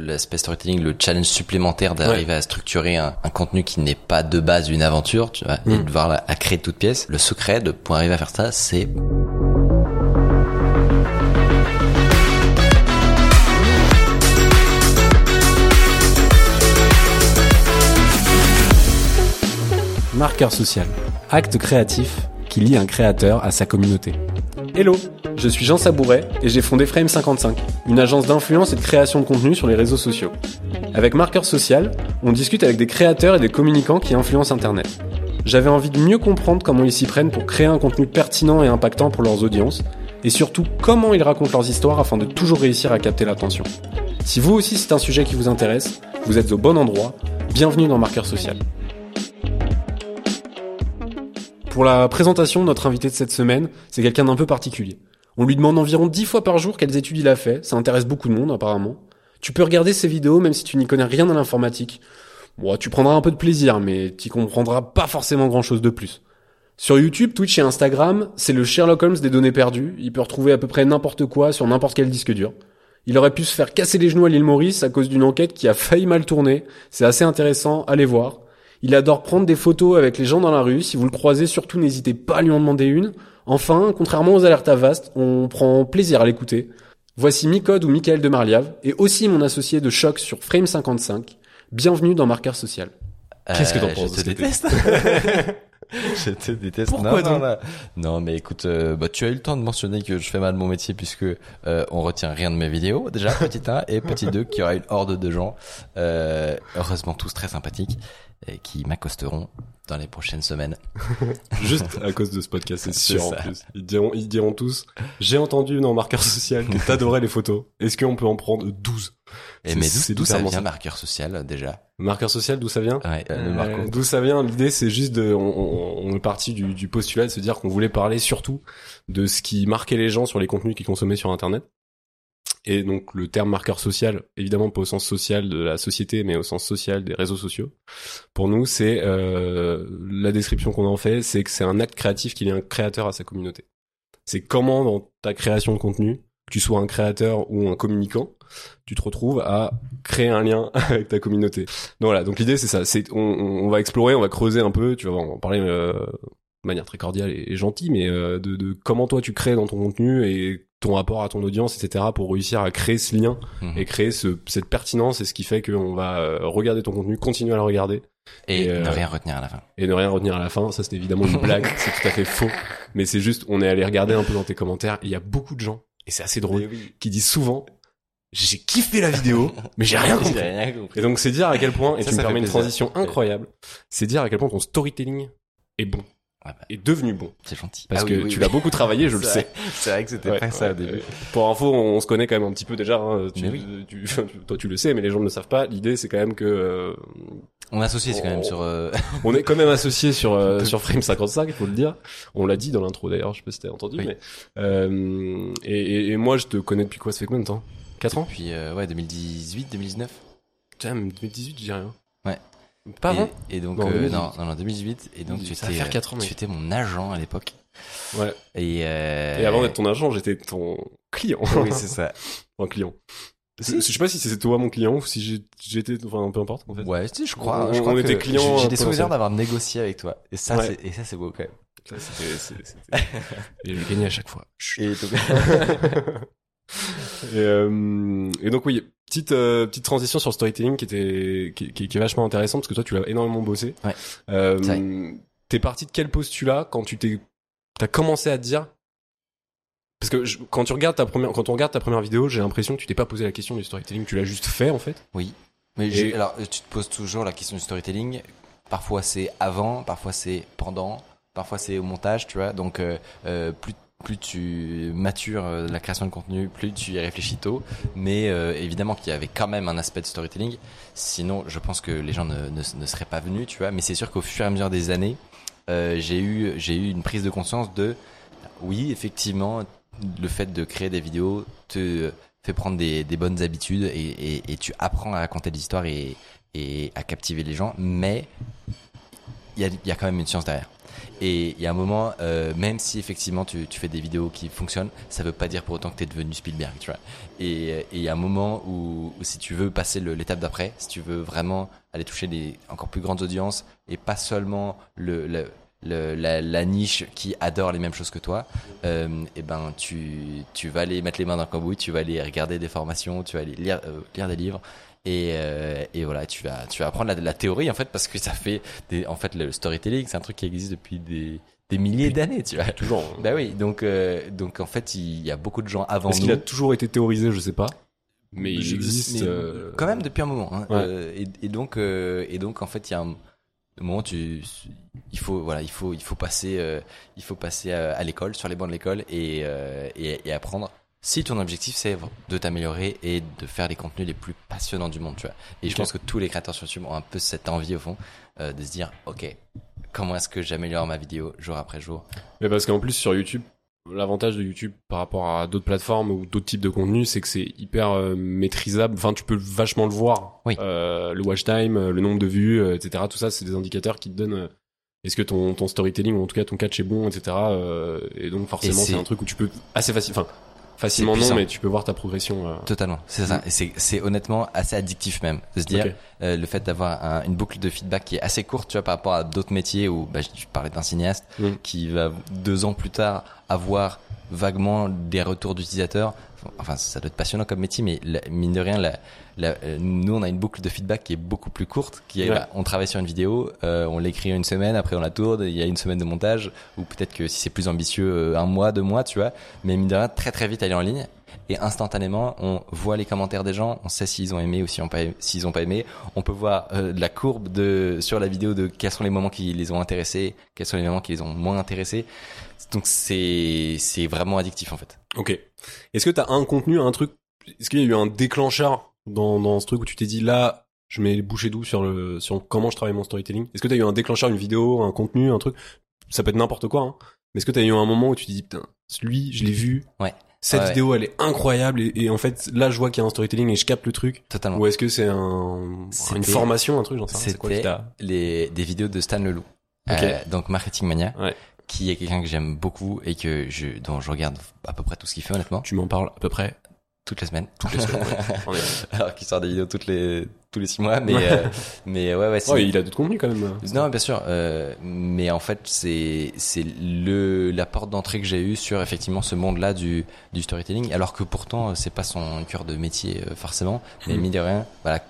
l'aspect storytelling, le challenge supplémentaire d'arriver à structurer un, un contenu qui n'est pas de base une aventure, tu vois, et Mm. de voir la, à créer de toutes pièces. Le secret de pour arriver à faire ça, c'est Marqueur social. Acte créatif qui lie un créateur à sa communauté. Hello, je suis Jean Sabouret et j'ai fondé Frame55, une agence d'influence et de création de contenu sur les réseaux sociaux. Avec Marqueur social, on discute avec des créateurs et des communicants qui influencent Internet. J'avais envie de mieux comprendre comment ils s'y prennent pour créer un contenu pertinent et impactant pour leurs audiences, et surtout comment ils racontent leurs histoires afin de toujours réussir à capter l'attention. Si vous aussi c'est un sujet qui vous intéresse, vous êtes au bon endroit, bienvenue dans Marqueur social. Pour la présentation notre invité de cette semaine, c'est quelqu'un d'un peu particulier. On lui demande environ 10 fois par jour quelles études il a fait, ça intéresse beaucoup de monde apparemment. Tu peux regarder ses vidéos même si tu n'y connais rien à l'informatique. Bon, tu prendras un peu de plaisir, mais tu comprendras pas forcément grand chose de plus. Sur YouTube, Twitch et Instagram, c'est le Sherlock Holmes des données perdues. Il peut retrouver à peu près n'importe quoi sur n'importe quel disque dur. Il aurait pu se faire casser les genoux à l'île Maurice à cause d'une enquête qui a failli mal tourner. C'est assez intéressant, allez voir. Il adore prendre des photos avec les gens dans la rue. Si vous le croisez, surtout n'hésitez pas à lui en demander une. Enfin, contrairement aux alertes à Vast, on prend plaisir à l'écouter. Voici Micode ou Michael de Marliave, et aussi mon associé de choc sur Frame 55. Bienvenue dans Marqueur Social. Qu'est-ce que t'en Euh, penses Je te déteste. je te déteste. Pourquoi non, donc non, non. Non, mais écoute, euh, bah, tu as eu le temps de mentionner que je fais mal mon métier puisque euh, on retient rien de mes vidéos. Déjà, petit 1 et petit 2, qu'il y aura une horde de gens, euh, heureusement tous très sympathiques, et qui m'accosteront dans les prochaines semaines. Juste à cause de ce podcast, c'est sûr en plus. Ils diront, ils diront tous, j'ai entendu dans Marqueur Social que t'adorais les photos. Est-ce qu'on peut en prendre 12 Et C'est- mais c'est d'où ça vient, ça. marqueur social, déjà? Marqueur Social, d'où ça vient? Ouais, euh, Euh. D'où ça vient? L'idée, c'est juste de, on, on- on est parti du, du postulat de se dire qu'on voulait parler surtout de ce qui marquait les gens sur les contenus qu'ils consommaient sur Internet. Et donc le terme marqueur social, évidemment pas au sens social de la société, mais au sens social des réseaux sociaux. Pour nous, c'est euh, la description qu'on en fait, c'est que c'est un acte créatif qui lie un créateur à sa communauté. C'est comment dans ta création de contenu, que tu sois un créateur ou un communicant, tu te retrouves à créer un lien avec ta communauté. Donc voilà, donc l'idée c'est ça, c'est on, on va explorer, on va creuser un peu, tu vas en parler euh, de manière très cordiale et, et gentille, mais euh, de, de comment toi tu crées dans ton contenu et ton rapport à ton audience, etc. pour réussir à créer ce lien Mhm. et créer ce, cette pertinence et ce qui fait qu'on va euh, regarder ton contenu, continuer à le regarder Et, et, euh, ne rien retenir à la fin. et ne rien retenir à la fin. Ça c'est évidemment une blague, c'est tout à fait faux, mais c'est juste on est allé regarder un peu dans tes commentaires. et Il y a beaucoup de gens et c'est assez drôle qui disent souvent j'ai kiffé la vidéo, mais j'ai rien rien compris. Et donc c'est dire à quel point, et Ça, tu me ça permets fait une transition incroyable, c'est dire à quel point ton storytelling est bon, Ah bah, est devenu bon. c'est gentil. Parce Ah que oui, tu oui. l'as beaucoup travaillé, je le sais. C'est vrai que c'était Ouais, pas ça au ouais, début. ouais. Pour info, on se connaît quand même un petit peu déjà. hein. Tu, tu- toi, tu le sais, mais les gens ne le savent pas. L'idée, c'est quand même que euh, On associe c'est quand Oh. même sur. euh, on est quand même associé sur euh, sur Frame 55, il faut le dire. On l'a dit dans l'intro d'ailleurs, je sais pas si t'as entendu, mais et, et, et moi, je te connais depuis quoi Ça fait combien de temps? 4 ans? Depuis ouais 2018 2019. Putain, 2018, je dis rien. Pas et, avant Et donc Non, euh, 2018. non non non 2018 et donc tu étais faire euh, quatre ans, mec. tu étais mon agent à l'époque. Ouais. Et euh... Et avant d'être ton agent, j'étais ton client. oui c'est ça. un client. Je je sais pas si c'est toi mon client ou si j'étais, enfin peu importe en fait. Ouais, je crois. On- je crois on que était clients, J'ai euh, des souvenirs d'avoir négocié avec toi. Et ça, Ouais. c'est et ça c'est beau quand même. Ça, c'était- c'est- c'était- Et j'ai gagné à chaque fois. Et donc... et, euh, et donc oui, petite euh, petite transition sur le storytelling qui était qui, qui- qui est vachement intéressante parce que toi tu l'as énormément bossé. Ouais. Euh, T'es parti de quel postulat quand tu t'es t'as commencé à te dire? Parce que je- quand tu regardes ta première quand on regarde ta première vidéo, j'ai l'impression que tu t'es pas posé la question du storytelling, tu l'as juste fait en fait. oui. Mais Et- alors tu te poses toujours la question du storytelling. Parfois c'est avant, parfois c'est pendant, parfois c'est au montage, tu vois. Donc euh, plus plus tu matures euh, la création de contenu, plus tu y réfléchis tôt. Mais euh, évidemment qu'il y avait quand même un aspect de storytelling. Sinon, je pense que les gens ne, ne, seraient pas venus, tu vois. Mais c'est sûr qu'au fur et à mesure des années, euh, j'ai eu eu une prise de conscience de oui, effectivement, le fait de créer des vidéos te fait prendre des, bonnes habitudes et, tu apprends à raconter des histoires et, à captiver les gens, mais il y a, y a quand même une science derrière. Et il y a un moment, euh, même si effectivement tu, fais des vidéos qui fonctionnent, ça veut pas dire pour autant que tu es devenu Spielberg, vois. Et et il y a un moment où, si tu veux passer l'étape d'après, si tu veux vraiment aller toucher des encore plus grandes audiences et pas seulement le, le, le- la, niche qui adore les mêmes choses que toi, euh, et ben tu, vas aller mettre les mains dans le cambouis, tu vas aller regarder des formations, tu vas aller euh, lire des livres. Et, euh, et voilà, tu vas, tu vas apprendre la, la théorie en fait parce que ça fait des, en fait le storytelling, c'est un truc qui existe depuis des, des milliers d'années, tu vois. Toujours. hein. Bah oui, donc euh, donc en fait il y a beaucoup de gens avant Est-ce nous. qu'il a toujours été théorisé Je sais pas. Mais il existe. mais euh, quand même depuis un moment. Hein. Ouais. Euh, et, et donc euh, et donc en fait il y a un moment tu il faut voilà il faut il faut passer euh, il faut passer à, à l'école sur les bancs de l'école et, euh, et et apprendre. Si ton objectif c'est de t'améliorer et de faire les contenus les plus passionnants du monde, tu vois. Et je pense que tous les créateurs sur YouTube ont un peu cette envie au fond euh, de se dire ok comment est-ce que j'améliore ma vidéo jour après jour? Mais parce qu'en plus sur YouTube, l'avantage de YouTube par rapport à d'autres plateformes ou d'autres types de contenus, c'est que c'est hyper euh, maîtrisable. Enfin, tu peux vachement le voir. Oui. Euh, le watch time, le nombre de vues, euh, etc. Tout ça, c'est des indicateurs qui te donnent. est-ce que ton, ton storytelling ou en tout cas ton catch est bon, etc. et donc forcément, c'est- c'est un truc où tu peux assez facile. Enfin, facilement non, mais tu peux voir ta progression. euh. Totalement, c'est ça. Et c'est, c'est honnêtement assez addictif même de se dire euh, le fait d'avoir un- une boucle de feedback qui est assez courte, tu vois, par rapport à d'autres métiers où bah, je, je parlais d'un cinéaste Mm. qui va deux ans plus tard avoir vaguement des retours d'utilisateurs. Enfin, ça doit être passionnant comme métier, mais la- mine de rien, la, la- euh, nous on a une boucle de feedback qui est beaucoup plus courte. Qui est, Ouais. bah, on travaille sur une vidéo, euh, on l'écrit une semaine, après on la tourne, il y a une semaine de montage, ou peut-être que si c'est plus ambitieux, euh, un mois, deux mois, tu vois. Mais mine de rien, très très vite elle est en ligne et instantanément on voit les commentaires des gens, on sait s'ils ont aimé ou s'ils ont pas s'ils ont pas aimé. On peut voir euh, la courbe de sur la vidéo de quels sont les moments qui les ont intéressés, quels sont les moments qui les ont moins intéressés. Donc c'est c'est vraiment addictif en fait. Ok. Est-ce que t'as un contenu, un truc Est-ce qu'il y a eu un déclencheur dans, dans ce truc où tu t'es dit là, je mets les bouchées sur le sur comment je travaille mon storytelling Est-ce que t'as eu un déclencheur, une vidéo, un contenu, un truc? Ça peut être n'importe quoi. Hein. Mais est-ce que t'as eu un moment où tu te dis putain, lui, je l'ai vu. Ouais. Cette Ouais. vidéo, elle est incroyable et, et en fait là, je vois qu'il y a un storytelling et je capte le truc. Totalement. Ou est-ce que c'est un une formation, un truc J'en sais quoi C'était t'a les des vidéos de Stan Leloup. Ok. Euh, donc Marketing Mania. Ouais. Qui est quelqu'un que j'aime beaucoup et que je dont je regarde à peu près tout ce qu'il fait honnêtement Tu m'en parles à peu près toutes les semaines. toutes les semaines. ouais. Alors qu'il sort des vidéos toutes les tous les six mois, mais Ouais. euh, mais ouais ouais. c'est- Ouais, il a d'autres contenus quand même. Non, bien sûr, euh, mais en fait, c'est c'est le la porte d'entrée que j'ai eue sur effectivement ce monde-là du du storytelling, alors que pourtant c'est pas son cœur de métier euh, forcément, mais Mhm. mine de rien, voilà,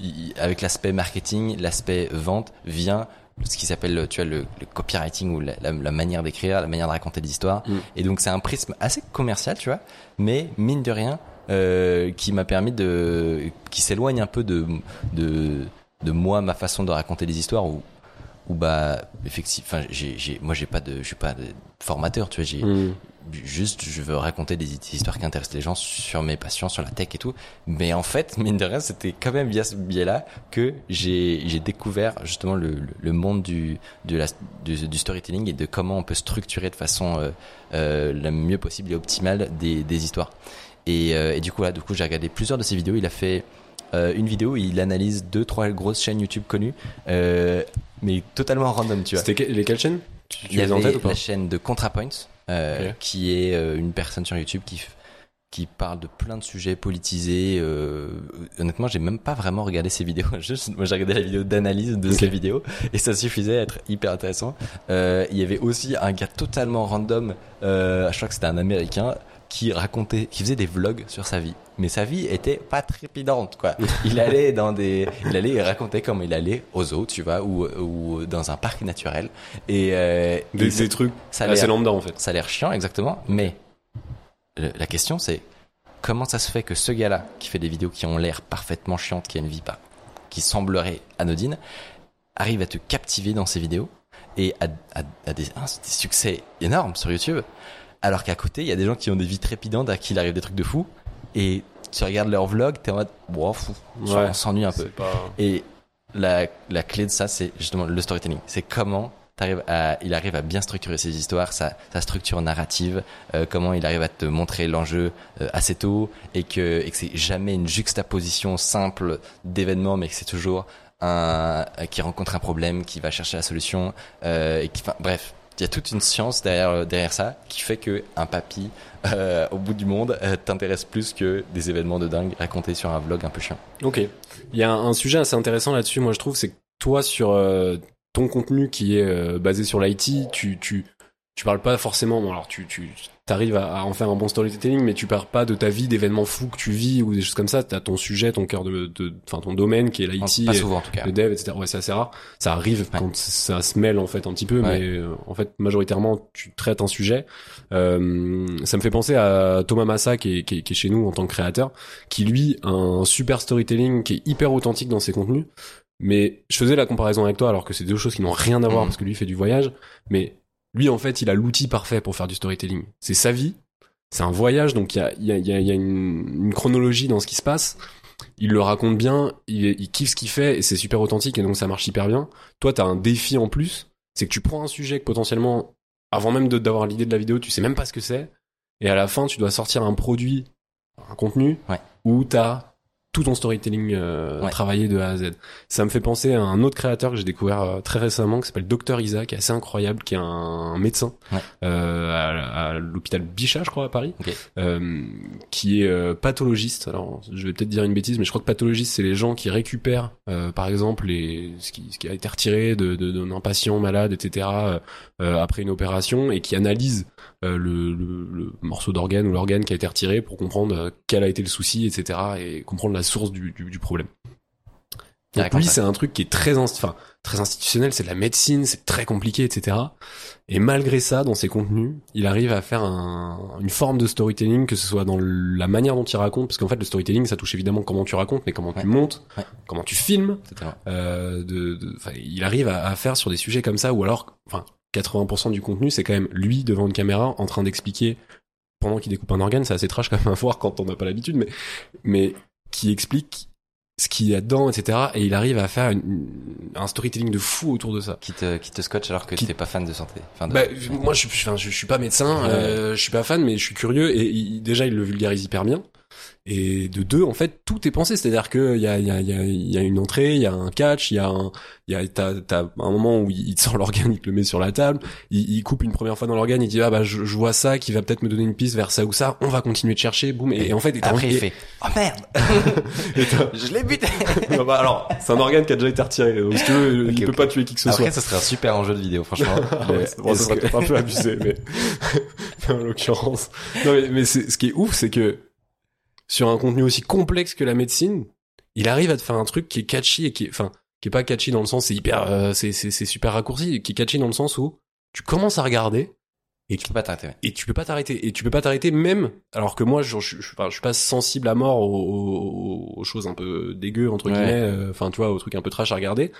il- avec l'aspect marketing, l'aspect vente vient ce qui s'appelle tu vois le, le copywriting ou la, la, la manière d'écrire, la manière de raconter des histoires, Mhm. et donc c'est un prisme assez commercial, tu vois, mais mine de rien. Euh, qui m'a permis de qui s'éloigne un peu de de de moi ma façon de raconter des histoires où où bah effectivement enfin j'ai j'ai moi j'ai pas de je suis pas de formateur tu vois j'ai Hmm. Juste je veux raconter des histoires qui intéressent les gens sur mes passions sur la tech et tout. Mais en fait mine de rien c'était quand même via ce biais là que j'ai découvert justement le, le, monde du de la du, du storytelling et de comment on peut structurer de façon euh, euh, la mieux possible et optimale des des histoires. Et, euh, et du coup là du coup j'ai regardé plusieurs de ses vidéos. Il a fait euh, une vidéo où il analyse deux trois grosses chaînes YouTube connues euh, mais totalement random tu vois. C'était que- lesquelles chaînes? Tu, tu il y en tête ou pas? la chaîne de ContraPoint, euh, qui est euh, une personne sur YouTube qui qui parle de plein de sujets politisés. Euh, honnêtement, j'ai même pas vraiment regardé ses vidéos. Juste, moi, j'ai regardé la vidéo d'analyse de ses vidéos et ça suffisait à être hyper intéressant. Euh, il y avait aussi un gars totalement random. Euh, je crois que c'était un Américain qui racontait, qui faisait des vlogs sur sa vie. Mais sa vie était pas trépidante, quoi. Il allait dans des, il allait raconter comment il allait aux zoo, tu vois, ou, ou dans un parc naturel. Et, euh, des, et des trucs ça assez lambda en fait. ça a l'air chiant, exactement. Mais le- la question, c'est comment ça se fait que ce gars-là, qui fait des vidéos qui ont l'air parfaitement chiantes, qui a une vie pas, qui semblerait anodine, arrive à te captiver dans ses vidéos et à, à- à des, un- des succès énormes sur YouTube, alors qu'à côté, il y a des gens qui ont des vies trépidantes, à qui il arrive des trucs de fou, et tu regardes leurs vlogs, t'es en mode, wow, fou, Ouais. on s'ennuie un peu. Pas... Et la, la clé de ça, c'est justement le storytelling. C'est comment à, il arrive à bien structurer ses histoires, sa, sa structure narrative, euh, comment il arrive à te montrer l'enjeu euh, assez tôt et que, et que c'est jamais une juxtaposition simple d'événements, mais que c'est toujours un, qui rencontre un problème, qui va chercher la solution, euh, et qui, enfin, bref, il y a toute une science derrière derrière ça qui fait que un papy euh, au bout du monde euh, t'intéresse plus que des événements de dingue racontés sur un vlog un peu chiant. Ok. Il y a un sujet assez intéressant là-dessus, moi je trouve, c'est que toi sur euh, ton contenu qui est euh, basé sur l'IT, tu tu tu parles pas forcément. Bon alors tu tu t'arrives à, à en faire un bon storytelling, mais tu parles pas de ta vie, d'événements fous que tu vis ou des choses comme ça. T'as ton sujet, ton cœur de, enfin ton domaine qui est l'IT, Pas souvent en tout cas. le dev, etc. Ouais, c'est assez rare. Ça arrive Ouais. quand ça se mêle en fait un petit peu, Ouais. mais euh, en fait majoritairement tu traites un sujet. Euh, ça me fait penser à Thomas Massa qui est, qui, est, qui est chez nous en tant que créateur, qui lui a un super storytelling qui est hyper authentique dans ses contenus. Mais je faisais la comparaison avec toi alors que c'est deux choses qui n'ont rien à voir Mhm. parce que lui fait du voyage, mais lui en fait il a l'outil parfait pour faire du storytelling. C'est sa vie, c'est un voyage donc il y a, y a, y a, y a une, une chronologie dans ce qui se passe. Il le raconte bien, il, il kiffe ce qu'il fait et c'est super authentique et donc ça marche hyper bien. Toi t'as un défi en plus, c'est que tu prends un sujet que potentiellement avant même d'avoir l'idée de la vidéo tu sais même pas ce que c'est et à la fin tu dois sortir un produit, un contenu Ouais. où t'as tout ton storytelling euh, Ouais. travaillé de A à Z. Ça me fait penser à un autre créateur que j'ai découvert euh, très récemment qui s'appelle Dr Isa, qui est assez incroyable, qui est un médecin Ouais. euh, à, à l'hôpital Bichat, je crois, à Paris, euh, qui est euh, pathologiste. Alors, je vais peut-être dire une bêtise, mais je crois que pathologiste, c'est les gens qui récupèrent, euh, par exemple, les, ce, qui, ce qui a été retiré de, de, d'un patient malade, etc., après une opération, et qui analysent le, le, le morceau d'organe ou l'organe qui a été retiré pour comprendre euh, quel a été le souci, etc., et comprendre la source du, du, du problème. Donc lui, ça. c'est un truc qui est très, enfin, très institutionnel, c'est de la médecine, c'est très compliqué, etc. Et malgré ça, dans ses contenus, il arrive à faire un- une forme de storytelling, que ce soit dans la manière dont il raconte, parce qu'en fait, le storytelling, ça touche évidemment comment tu racontes, mais comment Ouais. tu montes, Ouais. comment tu filmes. Totalement. Euh, de, de- il arrive à, à faire sur des sujets comme ça, ou alors, enfin, 80% du contenu, c'est quand même lui devant une caméra en train d'expliquer pendant qu'il découpe un organe, c'est assez trash quand même à voir quand on n'a pas l'habitude, mais mais qui explique ce qu'il y a dedans, etc. Et il arrive à faire une- un storytelling de fou autour de ça. Qui te, qui te scotche alors que Qui- t'es pas fan de santé. Enfin, de- Bah, moi, je, suis- enfin, je, je suis pas médecin, euh, je suis pas fan, mais je suis curieux. Et il- déjà, il le vulgarise hyper bien. Et de deux, en fait, tout est pensé. C'est-à-dire que il y a, y, a, y, a, y a une entrée, il y a un catch, il y a un, il y a, t'as, t'as un moment où il te sort l'organe, il te le met sur la table, il, il coupe une première fois dans l'organe, il dit ah bah je, je vois ça qui va peut-être me donner une piste vers ça ou ça. On va continuer de chercher, boum. Et, et en fait, et Après, il fait Oh merde et Je l'ai buté Non, bah, alors, c'est un organe qui a déjà été retiré. Donc, si tu veux, il peut ok. pas tuer qui que ce soit. Après, ça serait un super enjeu de vidéo, franchement. Ouais, bon, ça serait que- peut-être un peu abusé, mais, mais en l'occurrence. Non, mais, mais c'est, ce qui est ouf, c'est que sur un contenu aussi complexe que la médecine, il arrive à te faire un truc qui est catchy et qui est, enfin, qui est pas catchy dans le sens, c'est hyper, euh, c'est, c'est, c'est super raccourci, qui est catchy dans le sens où tu commences à regarder et Tu peux pas t'arrêter. et tu peux pas t'arrêter et tu peux pas t'arrêter même alors que moi je, je, je, enfin, je suis pas sensible à mort aux, aux- aux choses un peu dégueu entre Ouais. guillemets euh, enfin tu vois aux trucs un peu trash à regarder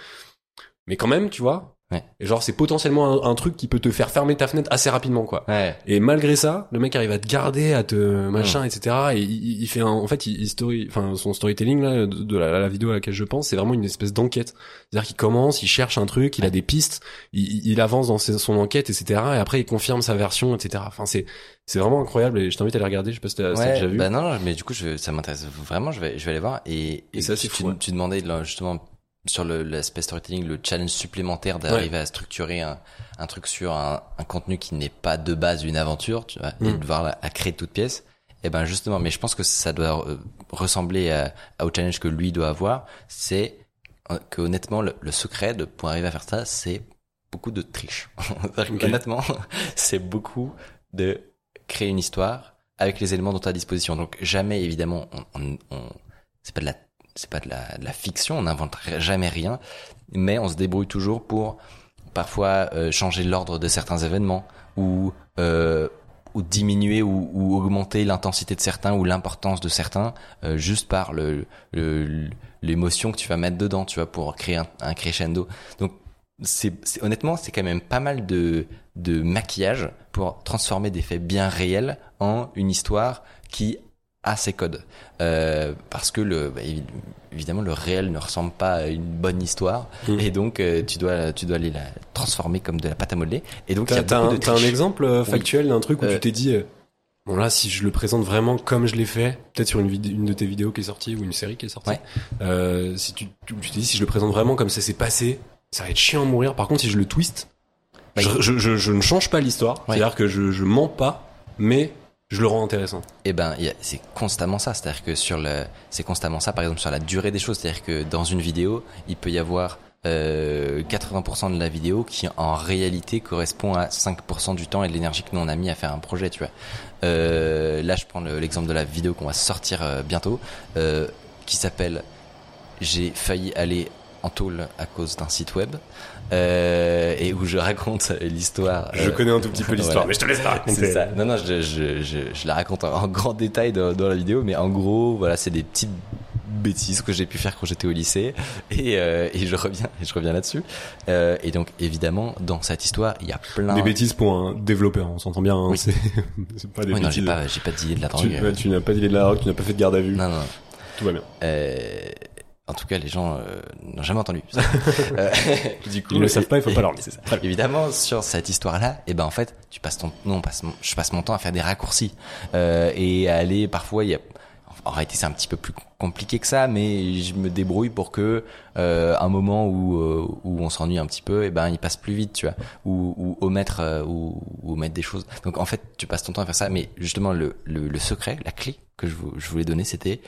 mais quand même tu vois Ouais. et genre c'est potentiellement un, un truc qui peut te faire fermer ta fenêtre assez rapidement quoi Ouais. et malgré ça le mec arrive à te garder à te machin etc et il, il fait un, en fait il, il story enfin son storytelling là de, de la, la vidéo à laquelle je pense c'est vraiment une espèce d'enquête c'est-à-dire qu'il commence il cherche un truc il a des pistes il, il- avance dans ses- son enquête etc et après il confirme sa version etc enfin c'est c'est vraiment incroyable et je t'invite à aller regarder je sais pas si t'as si déjà vu bah non, non, mais du coup, je, ça m'intéresse vraiment. Je vais, je vais aller voir. Et, Et ça, tu, fou, ouais. tu demandais justement sur l'aspect storytelling, le challenge supplémentaire d'arriver à structurer un, un truc sur un, un contenu qui n'est pas de base une aventure, tu vois, et Mm. de devoir la, à créer de toute pièce. Et ben justement, mais je pense que ça doit euh, ressembler à, à au challenge que lui doit avoir. C'est euh, que honnêtement, le, le secret de pour arriver à faire ça, c'est beaucoup de triche. C'est-à-dire Ok. qu'honnêtement, c'est beaucoup de créer une histoire avec les éléments dont tu as à disposition. Donc jamais évidemment on, on, on- c'est pas de la c'est pas de la, fiction, on n'invente jamais rien, mais on se débrouille toujours pour parfois euh, changer l'ordre de certains événements ou euh, diminuer ou, augmenter l'intensité de certains ou l'importance de certains euh, juste par l'émotion que tu vas mettre dedans, tu vois, pour créer un, crescendo. Donc honnêtement c'est quand même pas mal de maquillage pour transformer des faits bien réels en une histoire qui a ses codes Euh, parce que le bah, évi- évidemment le réel ne ressemble pas à une bonne histoire Mm. et donc euh, tu dois tu dois aller la transformer comme de la pâte à modeler et donc t'as un, t'as un exemple euh, factuel d'un truc où Euh, tu t'es dit Bon là, si je le présente vraiment comme je l'ai fait, peut-être sur une, de tes vidéos qui est sortie ou une série qui est sortie, Ouais. si tu, tu, tu te dis si je le présente vraiment comme ça s'est passé, ça va être chiant à mourir. Par contre, si je le twist, Bah, je, je, je, je ne change pas l'histoire. Ouais. C'est-à-dire que je, je mens pas, mais je le rends intéressant. Eh ben, c'est constamment ça. C'est-à-dire que sur le, c'est constamment ça. Par exemple, sur la durée des choses. C'est-à-dire que dans une vidéo, il peut y avoir euh, 80% de la vidéo qui, en réalité, correspond à 5% du temps et de l'énergie que nous on a mis à faire un projet. Tu vois. Euh, là, je prends le- l'exemple de la vidéo qu'on va sortir euh, bientôt, euh, qui s'appelle "J'ai failli aller en tôle à cause d'un site web", euh, et où je raconte l'histoire. Je euh, connais un tout petit peu l'histoire, voilà. mais je te laisse la raconter. C'est ça. Non, non, je, je, je, je la raconte en, grand détail dans, dans la vidéo, mais en gros, voilà, c'est des petites bêtises que j'ai pu faire quand j'étais au lycée, et, euh, et je reviens, et je reviens là-dessus. Euh, et donc, évidemment, dans cette histoire, il y a plein. Des bêtises pour un développeur, on s'entend bien. Hein, Oui. c'est pas des Oui, non, bêtises. j'ai pas, pas dit de la drogue. tu n'as pas d'idée de la drogue, tu n'as pas fait de garde à vue. Non, non. Tout va bien. En tout cas, les gens euh, n'ont jamais entendu. ça. Euh, du coup, Ils ne le savent pas, il faut pas leur dire. C'est ça. Évidemment, sur cette histoire-là, et ben en fait, tu passes ton, non, on passe, mon- je passe mon temps à faire des raccourcis euh, et à aller parfois. Il y a, en réalité, c'est un petit peu plus compliqué que ça, mais je me débrouille pour que euh, un moment où euh, où on s'ennuie un petit peu, et ben il passe plus vite, tu vois, ou, ou omettre euh, ou, ou omettre des choses. Donc en fait, tu passes ton temps à faire ça, mais justement le le, le secret, la clé que je, vous- je voulais donner, c'était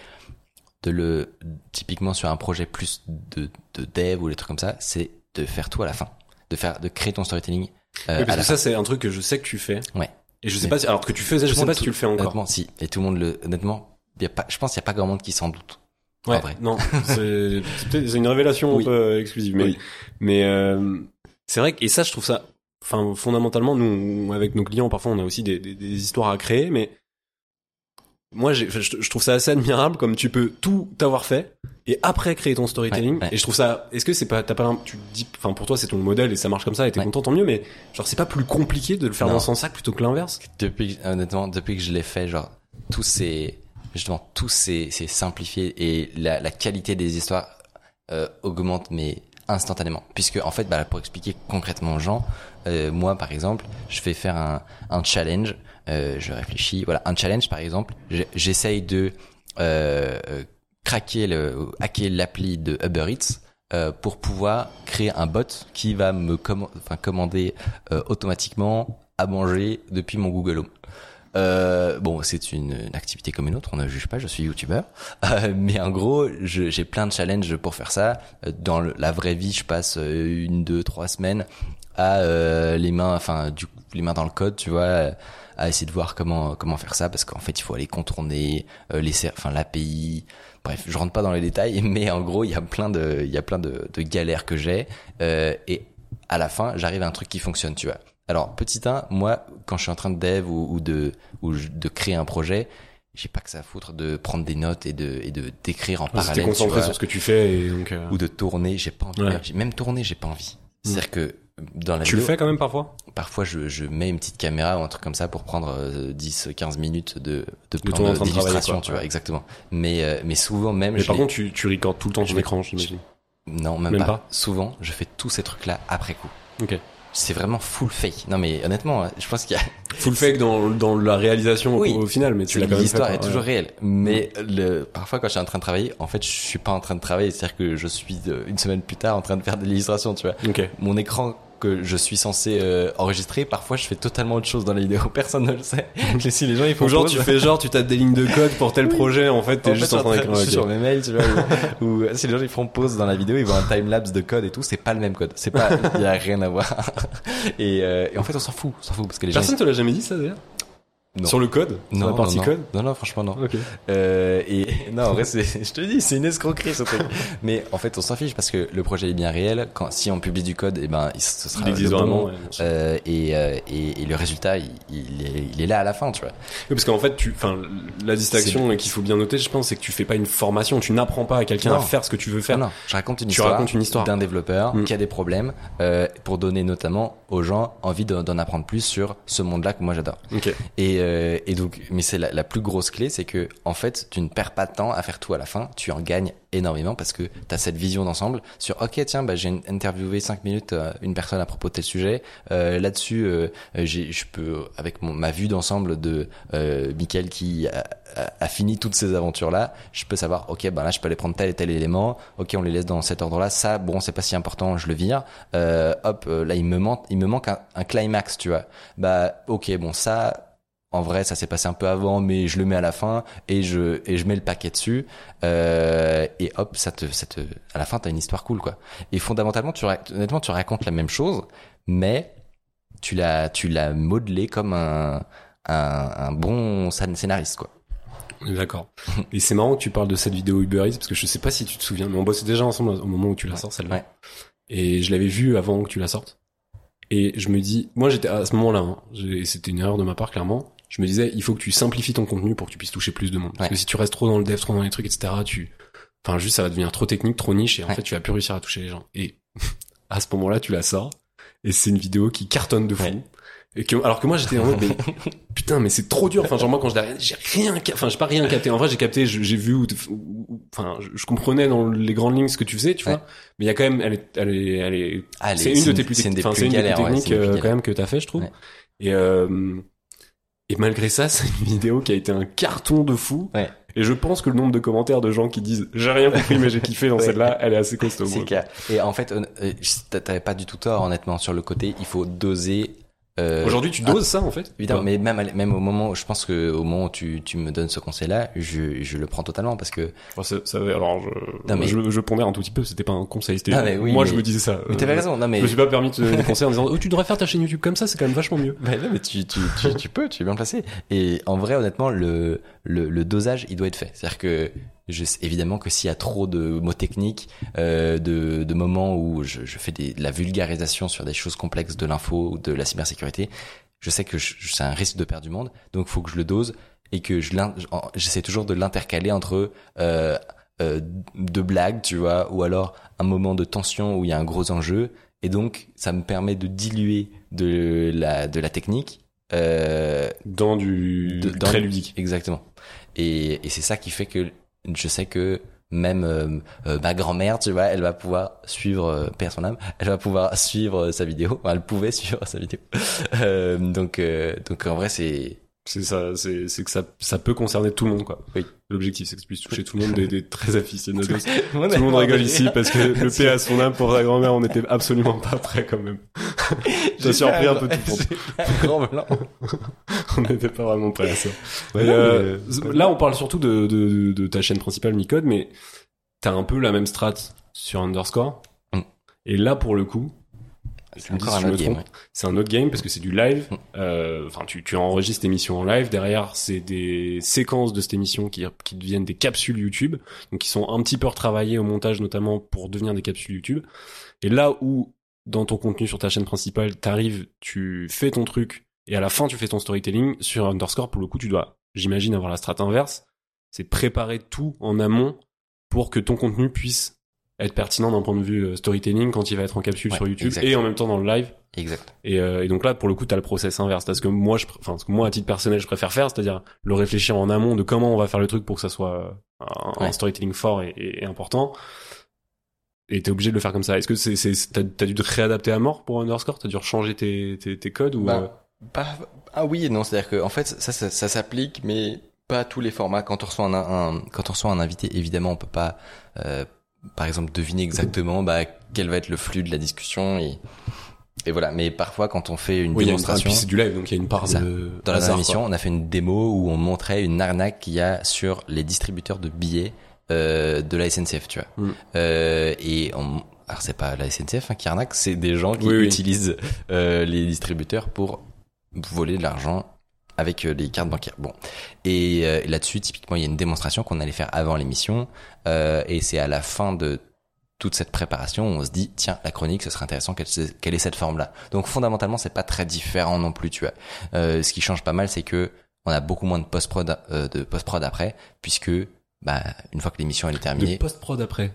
de le typiquement sur un projet plus de, de dev ou des trucs comme ça, c'est de faire tout à la fin, de faire de créer ton storytelling euh, Oui, parce que ça, c'est un truc que je sais que tu fais. Ouais. Et je sais Mais- pas si, alors que tu faisais, je sais pas si tu le fais encore. Honnêtement, si. Et tout le monde le, honnêtement, y a pas, je pense qu'il y a pas grand monde qui s'en doute. Ouais, en vrai. non, c'est une révélation Oui. un peu exclusive, mais Oui. mais euh, c'est vrai que et ça, je trouve ça, enfin fondamentalement, nous avec nos clients, parfois on a aussi des, des, des histoires à créer, mais moi, j'ai- je, je trouve ça assez admirable comme tu peux tout avoir fait et après créer ton storytelling. Ouais, ouais. Et je trouve ça, est-ce que c'est pas, t'as pas, un- tu dis, enfin pour toi c'est ton modèle et ça marche comme ça et t'es Ouais. content tant mieux, mais genre c'est pas plus compliqué de le faire Non. dans son sac plutôt que l'inverse? Depuis, honnêtement, depuis que je l'ai fait, genre, tout c'est, justement, tout c'est, c'est simplifié et la, la qualité des histoires euh, augmente, mais instantanément. Puisque, en fait, bah, pour expliquer concrètement aux gens, euh, moi, par exemple, je vais faire un, un challenge, euh, je réfléchis, voilà, un challenge, par exemple, j'essaye de euh, craquer le, hacker l'appli de Uber Eats euh, pour pouvoir créer un bot qui va me comman- enfin, commander euh, automatiquement à manger depuis mon Google Home. Euh, bon, c'est une, une activité comme une autre, on ne juge pas, je suis youtubeur. Euh, mais en gros, j'ai plein de challenges pour faire ça. Euh, Dans la vraie vie, je passe une, deux, trois semaines à les mains, enfin, du les mains dans le code, tu vois, à essayer de voir comment comment faire ça, parce qu'en fait, il faut aller contourner euh, les, ser- enfin, l'API. Bref, je rentre pas dans les détails, mais en gros, il y a plein de, il y a plein de, de galères que j'ai, euh, et à la fin, j'arrive à un truc qui fonctionne, tu vois. Alors, petit 1, moi, quand je suis en train de dev ou, ou de, ou de créer un projet, j'ai pas que ça à foutre de prendre des notes et de, et de d'écrire en t'es parallèle, tu concentré vois, sur ce que tu fais et donc. euh, ou de tourner, j'ai pas envie. Ouais. Même tourner, j'ai pas envie. C'est-à-dire que dans la Tu le fais quand même parfois? Parfois je, je mets une petite caméra ou un truc comme ça pour prendre euh, 10 15 minutes de de plan d'illustration, tu vois, exactement. Mais euh, mais souvent même Mais par contre, tu, tu recordes tout le temps Je ton vais- écran, j'imagine. non, même, même pas. pas Souvent, je fais tous ces trucs là après coup. Ok. C'est vraiment full fake. Non mais honnêtement, je pense qu'il y a Full fake dans, dans la réalisation au- Oui. au, final, mais tu l'as quand même. L'histoire est toujours réelle, mais le, parfois quand je suis en train de travailler, en fait, je suis pas en train de travailler. C'est-à-dire que je suis euh, une semaine plus tard en train de faire de l'illustration, tu vois. Ouais. Ok. Mon écran que je suis censé euh, enregistrer, parfois je fais totalement autre chose dans la vidéo. Personne ne le sait. Et si les gens ils font genre tu fais genre tu tapes des lignes de code pour tel projet, en fait t'es juste en train d'écrire. je suis sur mes mails, tu vois, ou, si les gens ils font pause dans la vidéo, ils voient un time lapse de code et tout, c'est pas le même code. C'est pas, il y a rien à voir. Et, euh, et en fait, on s'en fout, on s'en fout parce que les Personne gens. te l'a jamais dit ça d'ailleurs? Non. Sur le code ils- Sur non, la partie non, code non, non, franchement non. Ok. Euh, et non, en vrai, c'est, je te dis, c'est une escroquerie ce truc. Mais en fait, on s'en fiche parce que le projet est bien réel. Quand si on publie du code, et ben, il- ce sera Il le bon. vraiment. ouais. Euh, et, euh, et, et le résultat, il, il, est, il est là à la fin, tu vois. Oui, parce qu'en fait, tu, enfin, la distinction qu'il faut bien noter, je pense, c'est que tu fais pas une formation, tu n'apprends pas à quelqu'un à Non. faire ce que tu veux faire. Non, non, je raconte une Tu histoire, racontes une histoire. d'un développeur Mm. qui a des problèmes euh, pour donner notamment aux gens envie de- d'en apprendre plus sur ce monde-là que moi j'adore. Ok. Et, euh, et donc, mais c'est la, plus grosse clé, c'est que en fait, tu ne perds pas de temps à faire tout à la fin. Tu en gagnes énormément parce que tu as cette vision d'ensemble sur ok tiens bah j'ai interviewé cinq minutes euh, une personne à propos de tel sujet euh, là-dessus je peux avec mon, ma vue d'ensemble de euh, Michael qui a, fini toutes ces aventures là je peux savoir ok bah là je peux aller prendre tel et tel élément ok on les laisse dans cet ordre là ça bon c'est pas si important je le vire hop là il me manque il me manque un, un climax tu vois bah ok bon ça en vrai, ça s'est passé un peu avant, mais je le mets à la fin et je et je mets le paquet dessus euh, et hop, ça te, ça te, à la fin, t'as une histoire cool quoi. Et fondamentalement, tu honnêtement, tu racontes la même chose, mais tu l'as tu l'as modelé comme un un, un bon scénariste quoi. D'accord. Et c'est marrant que tu parles de cette vidéo Uber Eats parce que je sais pas si tu te souviens, mais on bossait déjà ensemble au moment où tu la sors celle-là. Ouais. Et je l'avais vue avant que tu la sortes. Et je me dis, moi j'étais à ce moment-là, hein, c'était une erreur de ma part clairement. Je me disais, il faut que tu simplifies ton contenu pour que tu puisses toucher plus de monde. Parce Ouais. que si tu restes trop dans le dev, trop dans les trucs, etc., tu, enfin juste ça va devenir trop technique, trop niche, et en Ouais. fait tu vas plus réussir à toucher les gens. Et à ce moment-là, tu la sors, et c'est une vidéo qui cartonne de fou. Ouais. Et que, alors que moi j'étais en mode, mais putain, mais c'est trop dur. Enfin, genre moi quand je j'ai rien, enfin j'ai pas rien capté. En vrai, j'ai capté, j'ai vu, enfin, je, comprenais dans les grandes lignes ce que tu faisais, tu vois. Mais il y a quand même, elle est, elle est, elle est, c'est une de tes plus, c'est une des plus tes galères, techniques euh, quand même que t'as fait, je trouve. Et euh, et malgré ça, c'est une vidéo qui a été un carton de fou. Ouais. Et je pense que le nombre de commentaires de gens qui disent j'ai rien compris mais j'ai kiffé dans Ouais. celle-là, elle est assez costaud. C'est clair. Et en fait, euh, t'avais pas du tout tort, honnêtement, sur le côté. Il faut doser. Euh, Aujourd'hui, tu doses ça en fait Évidemment, mais même, même au moment, je pense que au moment où tu, tu me donnes ce conseil-là, je, je le prends totalement parce que. Bon, ça, ça- alors je, Non, mais- je, je pondère un tout petit peu. C'était pas un conseil. C'était mais oui, moi mais- je me disais ça. Mais t'avais Euh, raison, non mais. Je me suis pas permis de te donner conseils en disant oh tu devrais faire ta chaîne YouTube comme ça, c'est quand même vachement mieux. Bah non, mais tu, tu, tu, tu peux, tu es bien placé. Et en vrai, honnêtement, le, le, le dosage, il doit être fait. C'est-à-dire que, je sais évidemment que s'il y a trop de mots techniques, euh, de, de moments où je, je fais des, de la vulgarisation sur des choses complexes de l'info ou de la cybersécurité, je sais que c'est un risque de perdre du monde. Donc, faut que je le dose et que je j'essaie toujours de l'intercaler entre euh, euh, deux blagues, tu vois, ou alors un moment de tension où il y a un gros enjeu. Et donc, ça me permet de diluer de la, de la technique euh, Dans du de- dans- très ludique. Exactement. Et, et c'est ça qui fait que je sais que même euh, euh, ma grand-mère, tu vois, elle va pouvoir suivre, euh, son âme, elle va pouvoir suivre euh, sa vidéo. Elle pouvait suivre sa vidéo. Donc, donc en vrai, c'est C'est ça, c'est c'est que ça ça peut concerner tout le monde quoi. Oui. L'objectif c'est que tu puisses toucher tout le monde des, des très aficionados. tout Tout le monde rigole ici parce que le P à son âme pour sa grand-mère, on n'était absolument pas prêt quand même. J'ai surpris un peu tout le monde. Grand. On n'était pas vraiment prêt à ça. Non, euh, mais- là, on parle surtout de, de, de ta chaîne principale, Micode, mais t'as un peu la même strat sur Underscore. Mm. Et là, pour le coup, C'est encore si un autre game. c'est un autre game parce que c'est du live. Mm. Euh, Enfin, tu, tu enregistres l'émission en live. Derrière, c'est des séquences de cette émission qui, qui deviennent des capsules YouTube, donc qui sont un petit peu retravaillées au montage, notamment pour devenir des capsules YouTube. Et là où dans ton contenu sur ta chaîne principale, t'arrives, tu fais ton truc, et à la fin tu fais ton storytelling sur Underscore. Pour le coup, tu dois, j'imagine, avoir la strate inverse. C'est préparer tout en amont pour que ton contenu puisse être pertinent d'un point de vue euh, storytelling quand il va être en capsule Ouais, sur YouTube et en même temps dans le live. Exact. Et, euh, et donc là, pour le coup, t'as le process inverse. Parce que moi, je, enfin, ce que moi, à titre personnel, je préfère faire, c'est-à-dire le réfléchir en amont de comment on va faire le truc pour que ça soit euh, un, storytelling fort et, et- et important. Et t'es obligé de le faire comme ça. Est-ce que c'est, c'est, t'as, t'as dû te réadapter à mort pour Underscore? T'as dû rechanger tes, tes, tes codes ou Bah, euh, ah oui et non, c'est-à-dire que en fait ça, ça, ça s'applique, mais pas à tous les formats. Quand on reçoit un, un- quand on reçoit un invité, évidemment, on peut pas, euh, par exemple, deviner exactement bah, quel va être le flux de la discussion et, et voilà. Mais parfois, quand on fait une oui, démonstration, c'est du live, donc il y a une part Ça. de dans la dernière on a fait une démo où on montrait une arnaque qu'il y a sur les distributeurs de billets euh, de la SNCF, tu vois. Mm. Euh, et on, alors c'est pas la SNCF hein, qui arnaque, c'est des gens qui Oui, oui. utilisent euh, les distributeurs pour voler de l'argent avec euh, les cartes bancaires. Bon. Et euh, là-dessus, typiquement, il y a une démonstration qu'on allait faire avant l'émission, euh, et c'est à la fin de toute cette préparation, on se dit tiens la chronique, ce serait intéressant qu'elle, ait cette forme-là. Donc fondamentalement, c'est pas très différent non plus, tu vois. Euh, ce qui change pas mal, c'est que on a beaucoup moins de post prod, euh, de post prod après, puisque bah une fois que l'émission est De terminée, post-prod après.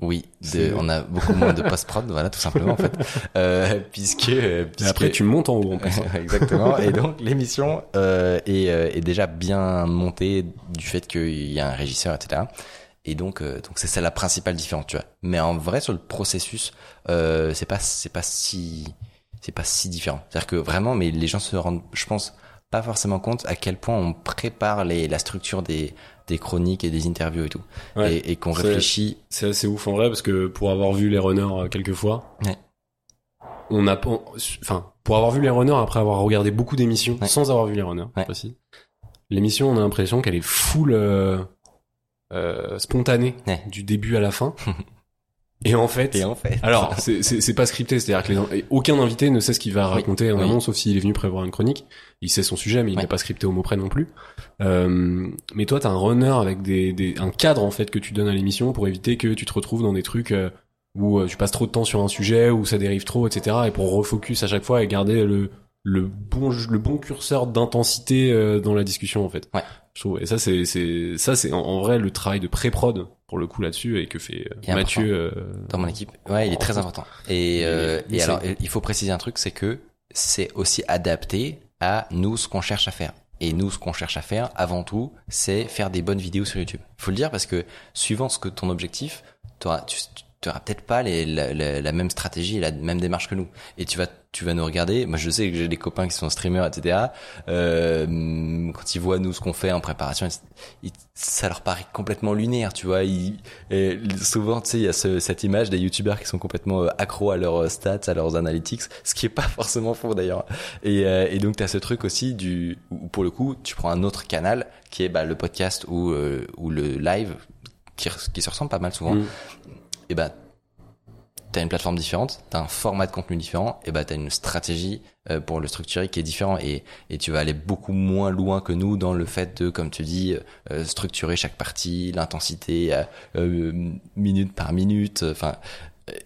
Oui, de, on a beaucoup moins de post-prod, voilà, tout simplement, en fait. Euh, puisque, euh, Et puisque- après, tu montes en haut en plus. Exactement. Et donc l'émission euh, est, euh, est déjà bien montée du fait qu'il y a un régisseur, etc. Et donc, euh, donc c'est ça la principale différence, tu vois. Mais en vrai, sur le processus, euh, c'est pas, c'est pas si, c'est pas si différent. C'est-à-dire que vraiment, mais les gens se rendent, je pense, pas forcément compte à quel point on prépare les, la structure des, des chroniques et des interviews et tout, Ouais. et, et qu'on réfléchit. C'est assez ouf en vrai parce que pour avoir vu les runners euh, quelques fois, Ouais. on a, pas- enfin, pour avoir vu les runners après avoir regardé beaucoup d'émissions Ouais. sans avoir vu les runners, précis. L'émission, on a l'impression qu'elle est full euh, euh, spontanée Ouais. du début à la fin. Et en fait, Et en fait, alors c'est- pas scripté, c'est-à-dire que les- aucun invité ne sait ce qu'il va Oui. raconter en Oui. amont, sauf s'il est venu prévoir une chronique. Il sait son sujet, mais il n'est pas scripté au mot près non plus. Euh, mais toi, t'as un runner avec des, des, un cadre en fait que tu donnes à l'émission pour éviter que tu te retrouves dans des trucs euh, où euh, tu passes trop de temps sur un sujet, où ça dérive trop, etc. Et pour refocus à chaque fois et garder le le bon le bon curseur d'intensité dans la discussion en fait. Ouais. Je trouve. Et ça c'est c'est ça c'est en, en vrai le travail de pré-prod pour le coup là-dessus et que fait Et. Mathieu. euh, dans mon équipe. Ouais, il est très important. Et, euh, et alors, il faut préciser un truc, c'est que c'est aussi adapté à nous ce qu'on cherche à faire. Et nous, ce qu'on cherche à faire, avant tout, c'est faire des bonnes vidéos sur YouTube. Faut le dire parce que suivant ce que ton objectif, t'auras, tu, tu auras peut-être pas la- la même stratégie et la même démarche que nous. Et tu vas, tu vas nous regarder. Moi, je sais que j'ai des copains qui sont streamers, etc. Euh, quand ils voient nous ce qu'on fait en préparation, ils- ça leur paraît complètement lunaire, tu vois. Ils, et souvent, tu sais, il y a ce- cette image des youtubeurs qui sont complètement euh, accros à leurs stats, à leurs analytics, ce qui est pas forcément faux d'ailleurs. Et, euh, et donc, tu as ce truc aussi du, où pour le coup, tu prends un autre canal qui est bah, le podcast ou, euh, ou le live, qui, qui se ressemble pas mal souvent. Mm. Et bah, t'as une plateforme différente, t'as un format de contenu différent, et bah t'as une stratégie euh, pour le structurer qui est différent et, et tu vas aller beaucoup moins loin que nous dans le fait de, comme tu dis, euh, structurer chaque partie, l'intensité euh, euh, minute par minute, enfin,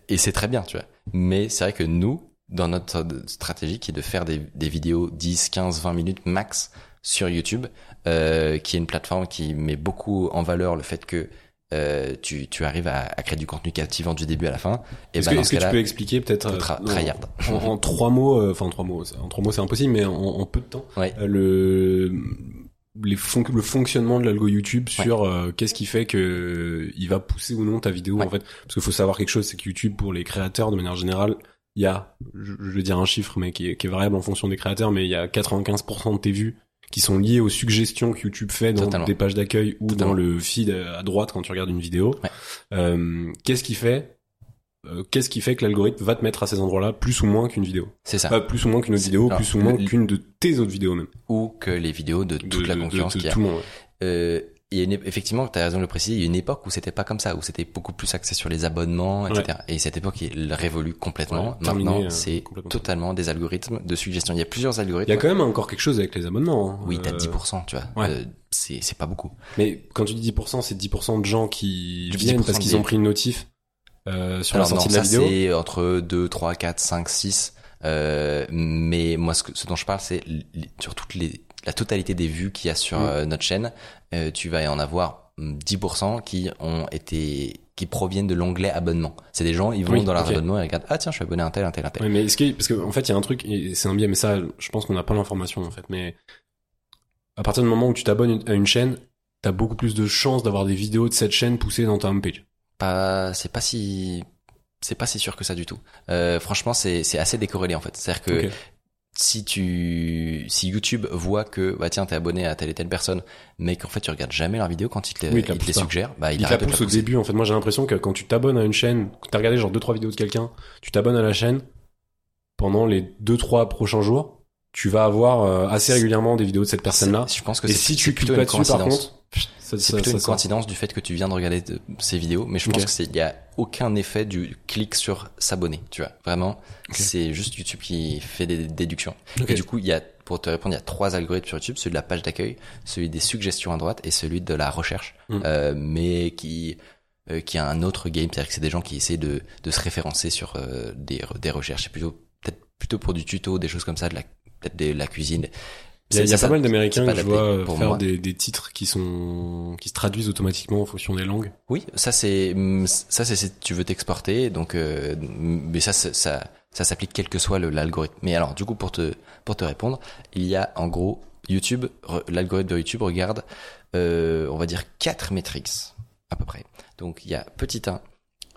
et c'est très bien, tu vois. Mais c'est vrai que nous, dans notre stratégie qui est de faire des, des vidéos 10, 15, 20 minutes max sur YouTube, euh, qui est une plateforme qui met beaucoup en valeur le fait que euh, tu, tu arrives à, à créer du contenu captivant du début à la fin. Et Est-ce ben que, est-ce ce que tu peux expliquer peut-être euh, tra- en- tryhard. en, en trois mots, euh, enfin en trois mots, en trois mots c'est impossible, mais en, en peu de temps, Ouais. euh, le les fon- le fonctionnement de l'algo YouTube Ouais. sur euh, qu'est-ce qui fait que il va pousser ou non ta vidéo Ouais. en fait parce qu'il faut savoir quelque chose c'est que YouTube pour les créateurs de manière générale il y a je, je vais dire un chiffre mais qui est, qui est variable en fonction des créateurs mais il y a 95% de tes vues qui sont liées aux suggestions que YouTube fait dans Totalement. des pages d'accueil ou Totalement. dans le feed à droite quand tu regardes une vidéo Ouais. euh, qu'est-ce qui fait euh, qu'est-ce qui fait que l'algorithme va te mettre à ces endroits-là plus ou moins qu'une vidéo? C'est ça. Pas plus ou moins qu'une autre vidéo, Alors, plus ou moins le- qu'une de tes autres vidéos même. Ou que les vidéos de toute De- la concurrence de qu'il y a. tout le monde. ouais. Euh, il y a une, effectivement, tu as raison de le préciser, il y a une époque où c'était pas comme ça, où c'était beaucoup plus axé sur les abonnements, etc. Et cette époque, elle révolue complètement. Ouais, terminé, Maintenant, euh, c'est totalement des algorithmes de suggestion. Il y a plusieurs algorithmes. Il y a quand même encore quelque chose avec les abonnements. hein. Oui, t'as Euh, 10%, tu vois. ouais. Euh, c'est, c'est pas beaucoup. Mais quand tu dis 10%, c'est 10% de gens qui viennent 10% parce qu'ils ont pris une notif euh, sur Alors la sortie non, de la ça vidéo. c'est entre 2, 3, 4, 5, 6. Euh, mais moi, ce, que- ce dont je parle, c'est sur toutes les, la totalité des vues qu'il y a sur Mm. euh, notre chaîne. euh, tu vas en avoir hum, 10% qui ont été qui proviennent de l'onglet abonnement. C'est des gens, ils vont Oui, dans leur ok. abonnement et regardent ah tiens, je suis abonné à un tel, un tel, un tel. Mais est-ce que parce qu'en en fait il y a un truc c'est un biais mais ça je pense qu'on n'a pas l'information en fait mais à partir du moment où tu t'abonnes à une chaîne t'as beaucoup plus de chances d'avoir des vidéos de cette chaîne poussées dans ta homepage Pas, c'est pas si c'est pas si sûr que ça du tout. Euh, franchement, c'est assez décorrélé en fait. C'est-à-dire que. Si tu si YouTube voit que bah tiens t'es abonné à telle et telle personne mais qu'en fait tu regardes jamais leurs vidéos quand il te, Oui, il te la les pousse pas. suggère bah il, il la arrête de pousse au début en fait. Moi j'ai l'impression que quand tu t'abonnes à une chaîne que t'as regardé genre deux trois vidéos de quelqu'un tu t'abonnes à la chaîne pendant les deux trois prochains jours tu vas avoir euh, assez régulièrement des vidéos de cette personne là je pense que et si tu cliques plutôt pas une dessus par contre c'est plutôt ça une coïncidence du fait que tu viens de regarder de- ces vidéos mais je Ok. pense que c'est il y a aucun effet du clic sur s'abonner tu vois. Vraiment c'est juste YouTube qui fait des déductions. Et du coup il y a pour te répondre il y a trois algorithmes sur YouTube celui de la page d'accueil celui des suggestions à droite et celui de la recherche. Mm. euh, mais qui euh, qui a un autre game c'est-à-dire que c'est des gens qui essaient de de se référencer sur euh, des des recherches. C'est plutôt peut-être plutôt pour du tuto des choses comme ça de la peut-être de la cuisine Il y a, y pas ça, mal d'Américains que je vois pour faire des, des titres qui sont qui se traduisent automatiquement en fonction des langues. Oui, ça c'est hum, ça c'est si tu veux t'exporter donc euh, mais ça ça ça s'applique quel que soit l'algorithme. Mais alors du coup pour te pour te répondre, il y a en gros YouTube l'algorithme de YouTube regarde euh, on va dire quatre métriques à peu près. Donc il y a petit 1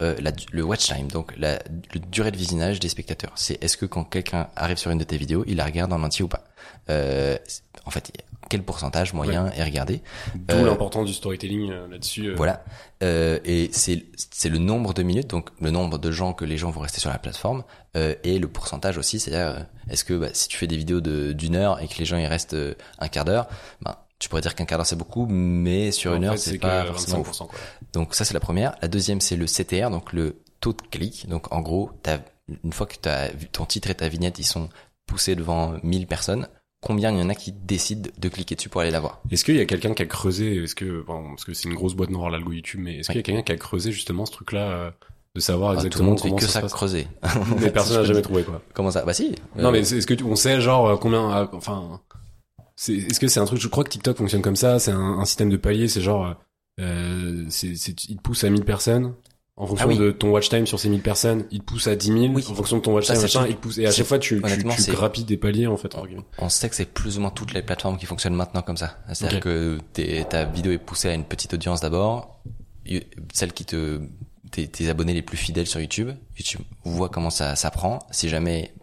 euh, la, le watch time, donc la, le durée de visionnage des spectateurs. C'est est-ce que quand quelqu'un arrive sur une de tes vidéos, il la regarde en entier ou pas? Euh, en fait, quel pourcentage moyen est regardé? D'où Euh, l'importance du storytelling euh, là-dessus. euh. voilà. Euh, et c'est c'est le nombre de minutes, donc le nombre de gens que les gens vont rester sur la plateforme, euh, et le pourcentage aussi, c'est-à-dire est-ce que bah, si tu fais des vidéos de d'une heure et que les gens y restent un quart d'heure, ben tu pourrais dire qu'un quart d'heure c'est beaucoup, mais sur En une fait, heure c'est pas que forcément 25%, quoi. donc ça c'est la première. La deuxième c'est le CTR, donc le taux de clic. Donc en gros, une fois que vu- ton titre et ta vignette ils sont poussés devant 1000 personnes, combien il y en a qui décident de cliquer dessus pour aller la voir? Est-ce qu'il y a quelqu'un qui a creusé, est-ce que, bon, parce que c'est une grosse boîte noire l'algo YouTube, mais est-ce qu'il y a quelqu'un qui a creusé justement ce truc-là, euh, de savoir Ah, Tout le exactement monde fait que ça, ça creuser. Mais personne n'a jamais trouvé quoi. Comment ça? Bah si. Non Euh, mais c'est- est-ce que tu- on sait genre euh, combien, euh, enfin, c'est, est-ce que c'est un truc, je crois que TikTok fonctionne comme ça, c'est un, un système de palier, c'est genre, euh, c'est, c'est, il te pousse à 1000 personnes. En fonction Ah oui. de ton watch time sur ces 1000 personnes, il te pousse à 10 000. Oui. En fonction de ton watch time, machin, il te pousse. Et à chaque fois, tu, tu, tu grappilles des paliers, en fait. On sait que c'est plus ou moins toutes les plateformes qui fonctionnent maintenant comme ça. C'est-à-dire que t'es- ta vidéo est poussée à une petite audience d'abord, celle qui te tes, tes abonnés les plus fidèles sur YouTube. YouTube voit comment ça, ça prend. Si jamais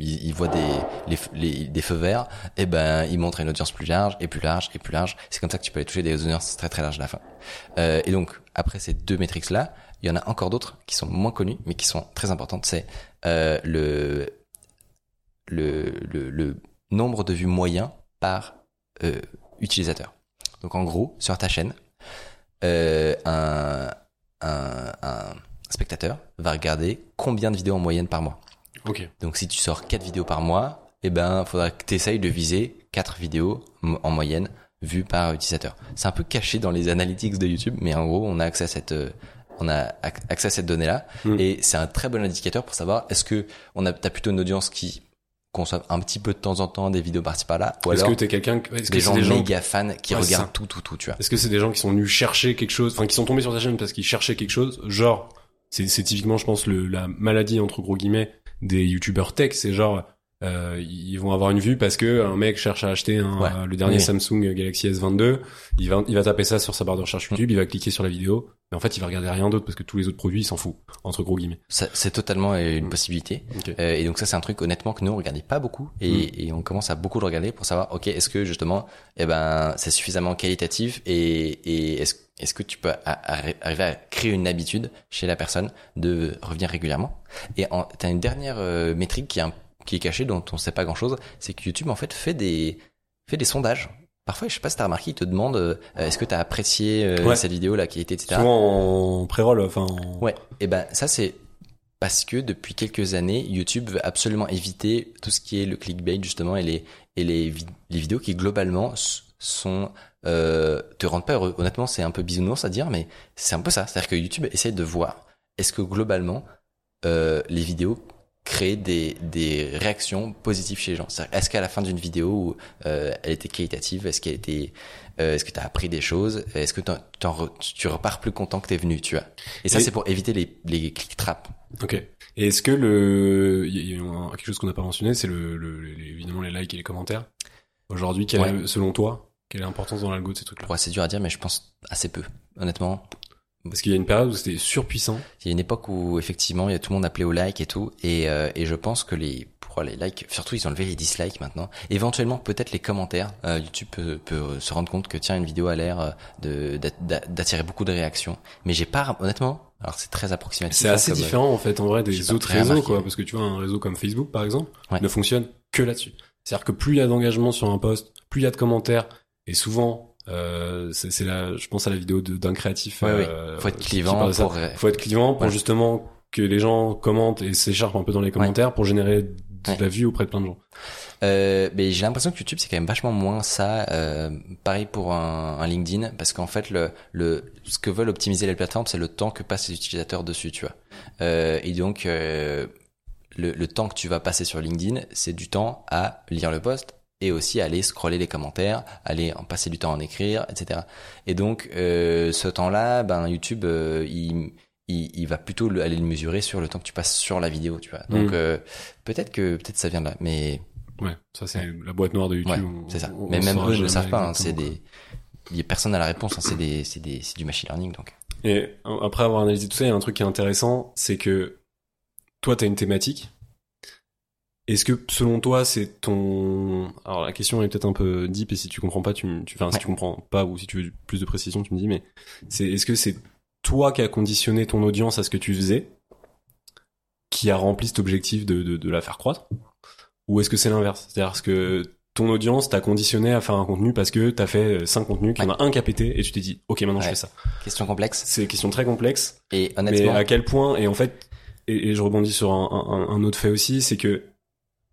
il, il voit des feux verts, et ben il montre une audience plus large et plus large et plus large. C'est comme ça que tu peux aller toucher des audiences très très larges à la fin. Euh, et donc après ces deux métriques là, il y en a encore d'autres qui sont moins connues mais qui sont très importantes. C'est euh, le nombre de vues moyen par euh, utilisateur. Donc en gros, sur ta chaîne, un spectateur va regarder combien de vidéos en moyenne par mois. Donc si tu sors 4 vidéos par mois, eh ben faudra que tu essayes de viser 4 vidéos en moyenne vues par utilisateur. C'est un peu caché dans les analytics de YouTube, mais en gros, on a accès à cette euh, on a ac- accès à cette donnée-là Mm. et c'est un très bon indicateur pour savoir est-ce que on a t'as plutôt une audience qui consomme un petit peu de temps en temps des vidéos par-ci par-là ou Est-ce alors que t'es quelqu'un, est-ce que des gens des gens, méga fans qui Ouais, regardent tout tout tout, tu vois. est-ce que c'est des gens qui sont venus chercher quelque chose, enfin, qui sont tombés sur ta chaîne parce qu'ils cherchaient quelque chose, genre, c'est, c'est typiquement, je pense, le, la maladie, entre gros guillemets, des youtubeurs tech, c'est genre, euh, ils vont avoir une vue parce que un mec cherche à acheter un, Ouais. euh, le dernier Oui. Samsung Galaxy S22, il va, il va taper ça sur sa barre de recherche YouTube, il va cliquer sur la vidéo, mais en fait, il va regarder rien d'autre parce que tous les autres produits, il s'en fout, entre gros guillemets. C'est totalement euh, une Mm. possibilité. Euh, et donc ça c'est un truc honnêtement que nous on regardait pas beaucoup et, Mm. et on commence à beaucoup le regarder pour savoir ok est-ce que justement eh ben c'est suffisamment qualitatif et, et est-ce est-ce que tu peux arriver à créer une habitude chez la personne de revenir régulièrement? Et en- t'as une dernière euh, métrique qui est un- qui est cachée dont on sait pas grand chose c'est que YouTube en fait fait des fait des sondages Parfois, je sais pas si t'as remarqué, ils te demandent euh, est-ce que t'as apprécié euh, Ouais. cette vidéo, la qualité, etc. Souvent en pré-roll, enfin, en- Ouais, et ben ça c'est parce que depuis quelques années, YouTube veut absolument éviter tout ce qui est le clickbait justement et les et les, vi- les vidéos qui globalement sont euh, te rendent pas heureux. Honnêtement, c'est un peu bisounours à dire, mais c'est un peu ça. C'est-à-dire que YouTube essaie de voir est-ce que globalement euh, les vidéos créent des des réactions positives chez les gens. Est-ce qu'à la fin d'une vidéo euh, elle était qualitative, est-ce qu'elle était euh, est-ce que tu as appris des choses Est-ce que re- tu repars plus content que t'es venu, tu vois? Et ça, Et- c'est pour éviter les, les click traps. Ok. Et est-ce que le, il y a- quelque chose qu'on n'a pas mentionné, c'est le, le- évidemment les likes et les commentaires? Aujourd'hui, Ouais. selon toi, quelle est l'importance dans l'algo de ces trucs-là? Pour c'est dur à dire, mais je pense assez peu. Honnêtement, Parce qu'il y a une période où c'était surpuissant. il y a une époque où effectivement, il y a tout le monde appelé au like et tout, et, euh, et je pense que les pour les likes, surtout ils ont levé les dislikes maintenant. Éventuellement, peut-être les commentaires. Euh, YouTube peut, peut se rendre compte que tiens, une vidéo a l'air euh, de d'a- d'a- d'attirer beaucoup de réactions. Mais j'ai pas, honnêtement, alors c'est très approximatif. C'est assez comme- différent en fait en vrai des autres réseaux remarqué. quoi, parce que tu vois un réseau comme Facebook par exemple Ouais. ne fonctionne que là-dessus. C'est-à-dire que plus il y a d'engagement sur un post, plus il y a de commentaires, et souvent euh, c'est la, je pense à la vidéo d'un créatif. Ouais, euh, Faut être clivant pour. faut être clivant pour Ouais. justement que les gens commentent et s'écharpent un peu dans les commentaires pour générer de la vue auprès de plein de gens. Euh, mais j'ai l'impression que YouTube c'est quand même vachement moins ça. Euh, pareil pour un, un LinkedIn, parce qu'en fait le, le ce que veulent optimiser les plateformes, c'est le temps que passent les utilisateurs dessus, tu vois. Euh, et donc euh, le, le temps que tu vas passer sur LinkedIn, c'est du temps à lire le post, et aussi aller scroller les commentaires, aller en passer du temps à en écrire, etc. Et donc euh, ce temps-là, ben YouTube, euh, il, il, il va plutôt le- aller le mesurer sur le temps que tu passes sur la vidéo, tu vois. Donc Mm. euh, peut-être que peut-être ça vient de là, mais Ouais, ça c'est la boîte noire de YouTube. ouais, c'est ça. on- mais on même eux ne le savent pas. hein, c'est des il y a personne à la réponse. hein, c'est des c'est des c'est du machine learning donc. Et après avoir analysé tout ça, il y a un truc qui est intéressant, c'est que toi t'as une thématique. Est-ce que selon toi c'est ton alors la question est peut-être un peu deep et si tu comprends pas tu me- tu enfin si tu comprends pas ou si tu veux plus de précision tu me dis mais c'est est-ce que c'est toi qui a conditionné ton audience à ce que tu faisais qui a rempli cet objectif de, de, de la faire croître ou est-ce que c'est l'inverse? C'est-à-dire que ton audience t'a conditionné à faire un contenu parce que t'as fait euh, cinq contenus qu'il y en a un qui a pété et tu t'es dit ok maintenant je Ouais. fais ça. Question complexe. c'est une question très complexe. Et mais honnêtement, à quel point et en fait et, et je rebondis sur un, un, un autre fait aussi c'est que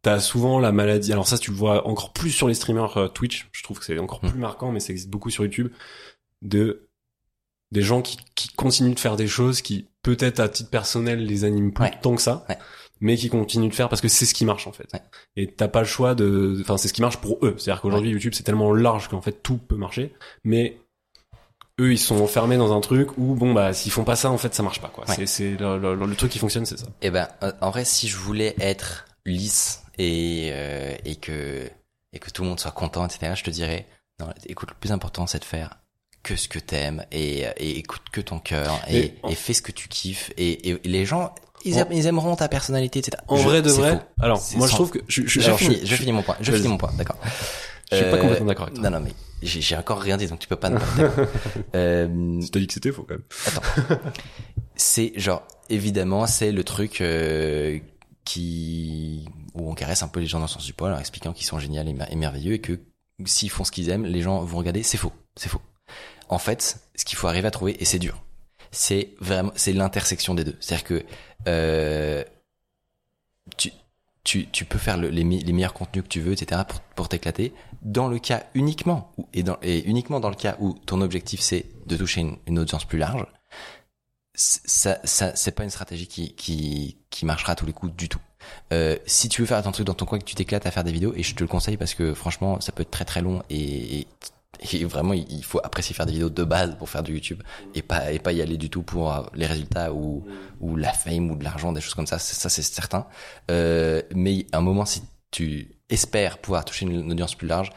t'as souvent la maladie alors ça tu le vois encore plus sur les streamers euh, Twitch je trouve que c'est encore Mm. plus marquant mais ça existe beaucoup sur YouTube de des gens qui, qui continuent de faire des choses qui peut-être à titre personnel les animent plus Ouais. tant que ça Ouais. mais qui continuent de faire parce que c'est ce qui marche en fait Ouais. et t'as pas le choix de enfin c'est ce qui marche pour eux c'est à dire qu'aujourd'hui YouTube c'est tellement large qu'en fait tout peut marcher mais eux ils sont enfermés dans un truc où bon bah s'ils font pas ça en fait ça marche pas quoi c'est c'est le, le- le truc qui fonctionne c'est ça Eh ben, euh, en vrai, si je voulais être lisse et euh, et que et que tout le monde soit content, etc., je te dirais, non, écoute, le plus important, c'est de faire que ce que t'aimes et, et écoute que ton cœur et, Et fais ce que tu kiffes et, et les gens, ils, En- aiment- ils aimeront ta personnalité, etc. en Je- vrai de vrai faux. alors moi je trouve que je, je, Je, finis, je- finis mon point. Je finis mon point, d'accord. je suis pas Euh, complètement d'accord avec toi Non, non, mais j'ai encore rien dit, donc tu peux pas. euh, tu t'as dit que c'était faux quand même c'est genre évidemment c'est le truc euh, qui où on caresse un peu les gens dans le sens du poil en expliquant qu'ils sont géniaux et, mer- et merveilleux et que s'ils font ce qu'ils aiment les gens vont regarder c'est faux c'est faux en fait ce qu'il faut arriver à trouver et c'est dur c'est vraiment c'est l'intersection des deux c'est à dire que euh, tu tu, tu peux faire le- les, meilleurs contenus que tu veux, etc. pour, pour t'éclater. Dans le cas uniquement, et, dans, et uniquement dans le cas où ton objectif c'est de toucher une, audience plus large, ça, ça c'est pas une stratégie qui, qui, qui marchera à tous les coups du tout. Euh, si tu veux faire ton truc dans ton coin, que tu t'éclates à faire des vidéos, et je te le conseille parce que franchement, ça peut être très très long et, et, vraiment, il faut apprécier faire des vidéos de base pour faire du YouTube et pas et pas y aller du tout pour euh, les résultats ou ou la fame ou de l'argent, des choses comme ça. Ça c'est certain. Euh, mais à un moment, si tu espères pouvoir toucher une, une audience plus large,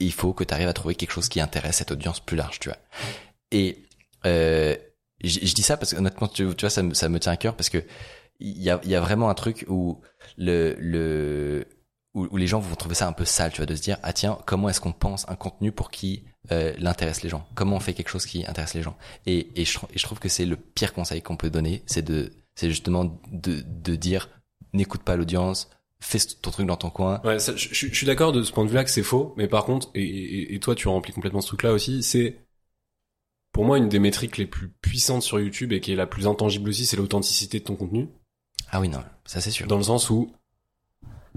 il faut que tu arrives à trouver quelque chose qui intéresse cette audience plus large, tu vois. Et euh, je dis ça parce que honnêtement, tu, vois, ça me, tient à cœur parce que il y a, vraiment un truc où le, le où, les gens vont trouver ça un peu sale, tu vois, de se dire ah tiens, comment est-ce qu'on pense un contenu pour qui euh, l'intéresse les gens? Comment on fait quelque chose qui intéresse les gens? Et, je, trouve que c'est le pire conseil qu'on peut donner, c'est de c'est justement de, de dire n'écoute pas l'audience, fais ton truc dans ton coin. Ouais, je, suis d'accord de ce point de vue-là que c'est faux, mais par contre, et, et, et toi tu remplis complètement ce truc-là aussi, c'est pour moi une des métriques les plus puissantes sur YouTube et qui est la plus intangible aussi, c'est l'authenticité de ton contenu. Ah oui non, ça c'est sûr. Dans le sens où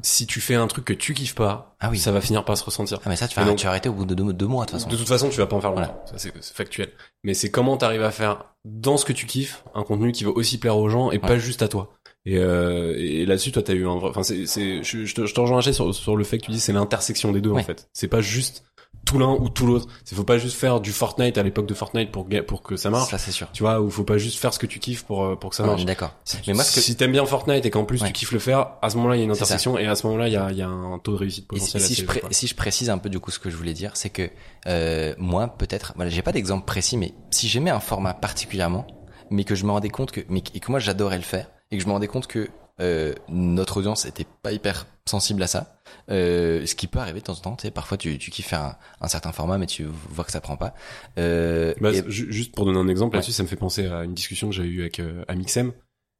si tu fais un truc que tu kiffes pas, Ah oui. ça va finir par se ressentir. Ah mais ça tu vas, donc- tu vas arrêter au bout de deux, deux mois de toute façon. De toute façon, tu vas pas en faire longtemps. Voilà. Ça, c'est factuel. Mais c'est comment t'arrives à faire dans ce que tu kiffes un contenu qui va aussi plaire aux gens et pas juste à toi. Et, euh, et là-dessus, toi, t'as eu un vrai. Enfin, c'est, c'est, je, je te, je te rejoins sur, sur le fait que tu dis c'est l'intersection des deux en fait. C'est pas juste tout l'un ou tout l'autre. C'est faut pas juste faire du Fortnite à l'époque de Fortnite pour pour que ça marche. Ça c'est sûr. Tu vois, ou faut pas juste faire ce que tu kiffes pour euh, pour que ça Ah, marche. est d'accord. Mais moi que si t'aimes bien Fortnite et qu'en plus Ouais. tu kiffes le faire, à ce moment-là, il y a une intersection et à ce moment-là, il y a, il y a un taux de réussite Et si, potentiel. si assez je élevé, pré- quoi. si je précise un peu du coup ce que je voulais dire, c'est que euh, moi peut-être, voilà, j'ai pas d'exemple précis, mais si j'aimais un format particulièrement, mais que je me rendais compte que, mais que- et que moi j'adorais le faire, et que je me rendais compte que euh, notre audience était pas hyper sensible à ça, euh, ce qui peut arriver de temps en temps, tu sais, parfois tu, tu kiffes un, un certain format, mais tu vois que ça prend pas. Euh, Bah, et- juste pour donner un exemple Ouais. là-dessus, ça me fait penser à une discussion que j'ai eue avec euh, Amixem,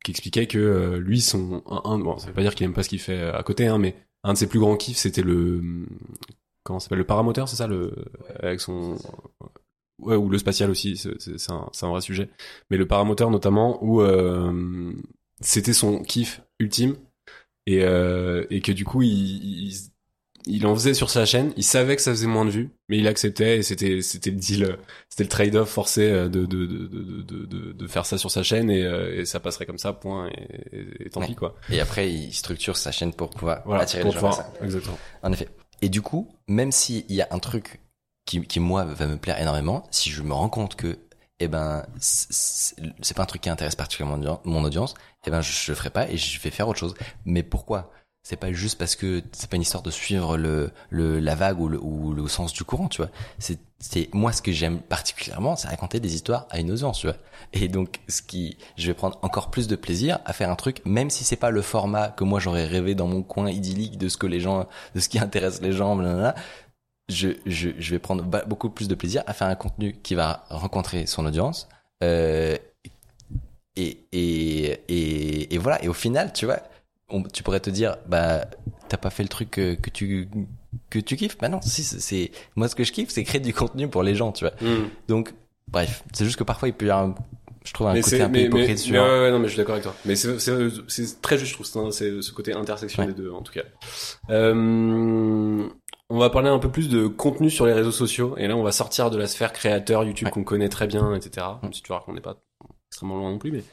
qui expliquait que euh, lui, son un, un- bon, ça veut pas dire qu'il aime pas ce qu'il fait euh, à côté, hein, mais un de ses plus grands kiffs, c'était le hum, comment s'appelle le paramoteur, c'est ça, le avec son ouais ou le spatial aussi, c'est un, un vrai sujet, mais le paramoteur notamment où euh, c'était son kiff ultime et euh, et que du coup il, il il en faisait sur sa chaîne, il savait que ça faisait moins de vues, mais il acceptait et c'était c'était le deal, c'était le trade-off forcé euh, de de, de de de de faire ça sur sa chaîne et, euh, et ça passerait comme ça point et, et- tant Ouais. pis quoi. et après il structure sa chaîne pour pouvoir Voilà, attirer pour les gens pouvoir- ça. exactement. En effet. Et du coup, même s'il y a un truc qui, qui moi va me plaire énormément, si je me rends compte que eh ben c'est pas un truc qui intéresse particulièrement mon audience, eh ben je, le ferai pas et je vais faire autre chose. Mais pourquoi? C'est pas juste parce que c'est pas une histoire de suivre le, le la vague ou le, ou le sens du courant, tu vois. C'est c'est moi ce que j'aime particulièrement, c'est raconter des histoires à une audience, tu vois. Et donc ce qui je vais prendre encore plus de plaisir à faire un truc même si c'est pas le format que moi j'aurais rêvé dans mon coin idyllique de ce que les gens de ce qui intéresse les gens blablabla je, je, je vais prendre beaucoup plus de plaisir à faire un contenu qui va rencontrer son audience. Euh, et, et, et, et voilà. Et au final, tu vois, on, tu pourrais te dire, bah, t'as pas fait le truc que, que tu que tu kiffes. Bah non, si, c'est- moi ce que je kiffe, c'est créer du contenu pour les gens, tu vois. Donc, bref, c'est juste que parfois il peut y avoir, un- je trouve un mais côté un peu mais, hypocrite mais sur. ouais, ouais, non mais je suis d'accord avec toi mais c'est très juste je trouve c'est c'est ce côté intersection Ouais. des deux en tout cas euh, on va parler un peu plus de contenu sur les réseaux sociaux et là on va sortir de la sphère créateur YouTube qu'on connaît très bien etc même si tu vois qu'on n'est pas extrêmement loin non plus mais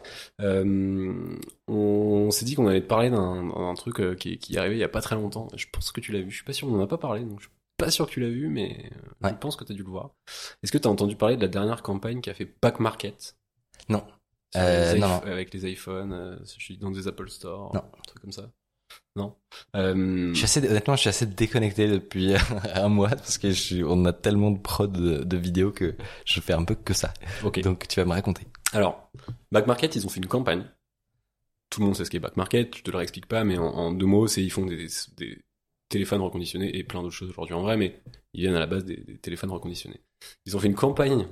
euh, on s'est dit qu'on allait te parler d'un truc euh, qui, qui est arrivé il y a pas très longtemps je pense que tu l'as vu je suis pas sûr on en a pas parlé donc je suis pas sûr que tu l'as vu mais euh, Ouais. je pense que tu as dû le voir est-ce que tu as entendu parler de la dernière campagne qu'a fait Back Market? Non. Euh, non, avec les iPhones, je suis dans des Apple Store, Non. un truc comme ça. Non. Euh, Je suis assez, honnêtement, je suis assez déconnecté depuis un mois parce que je suis, on a tellement de prod de, de vidéos que je fais un peu que ça. ok. Donc tu vas me raconter. Alors, Back Market, ils ont fait une campagne. Tout le monde sait ce qu'est Back Market, je te le réexplique pas, mais en, en deux mots, c'est ils font des, des téléphones reconditionnés et plein d'autres choses aujourd'hui en vrai, mais ils viennent à la base des, des téléphones reconditionnés. Ils ont fait une campagne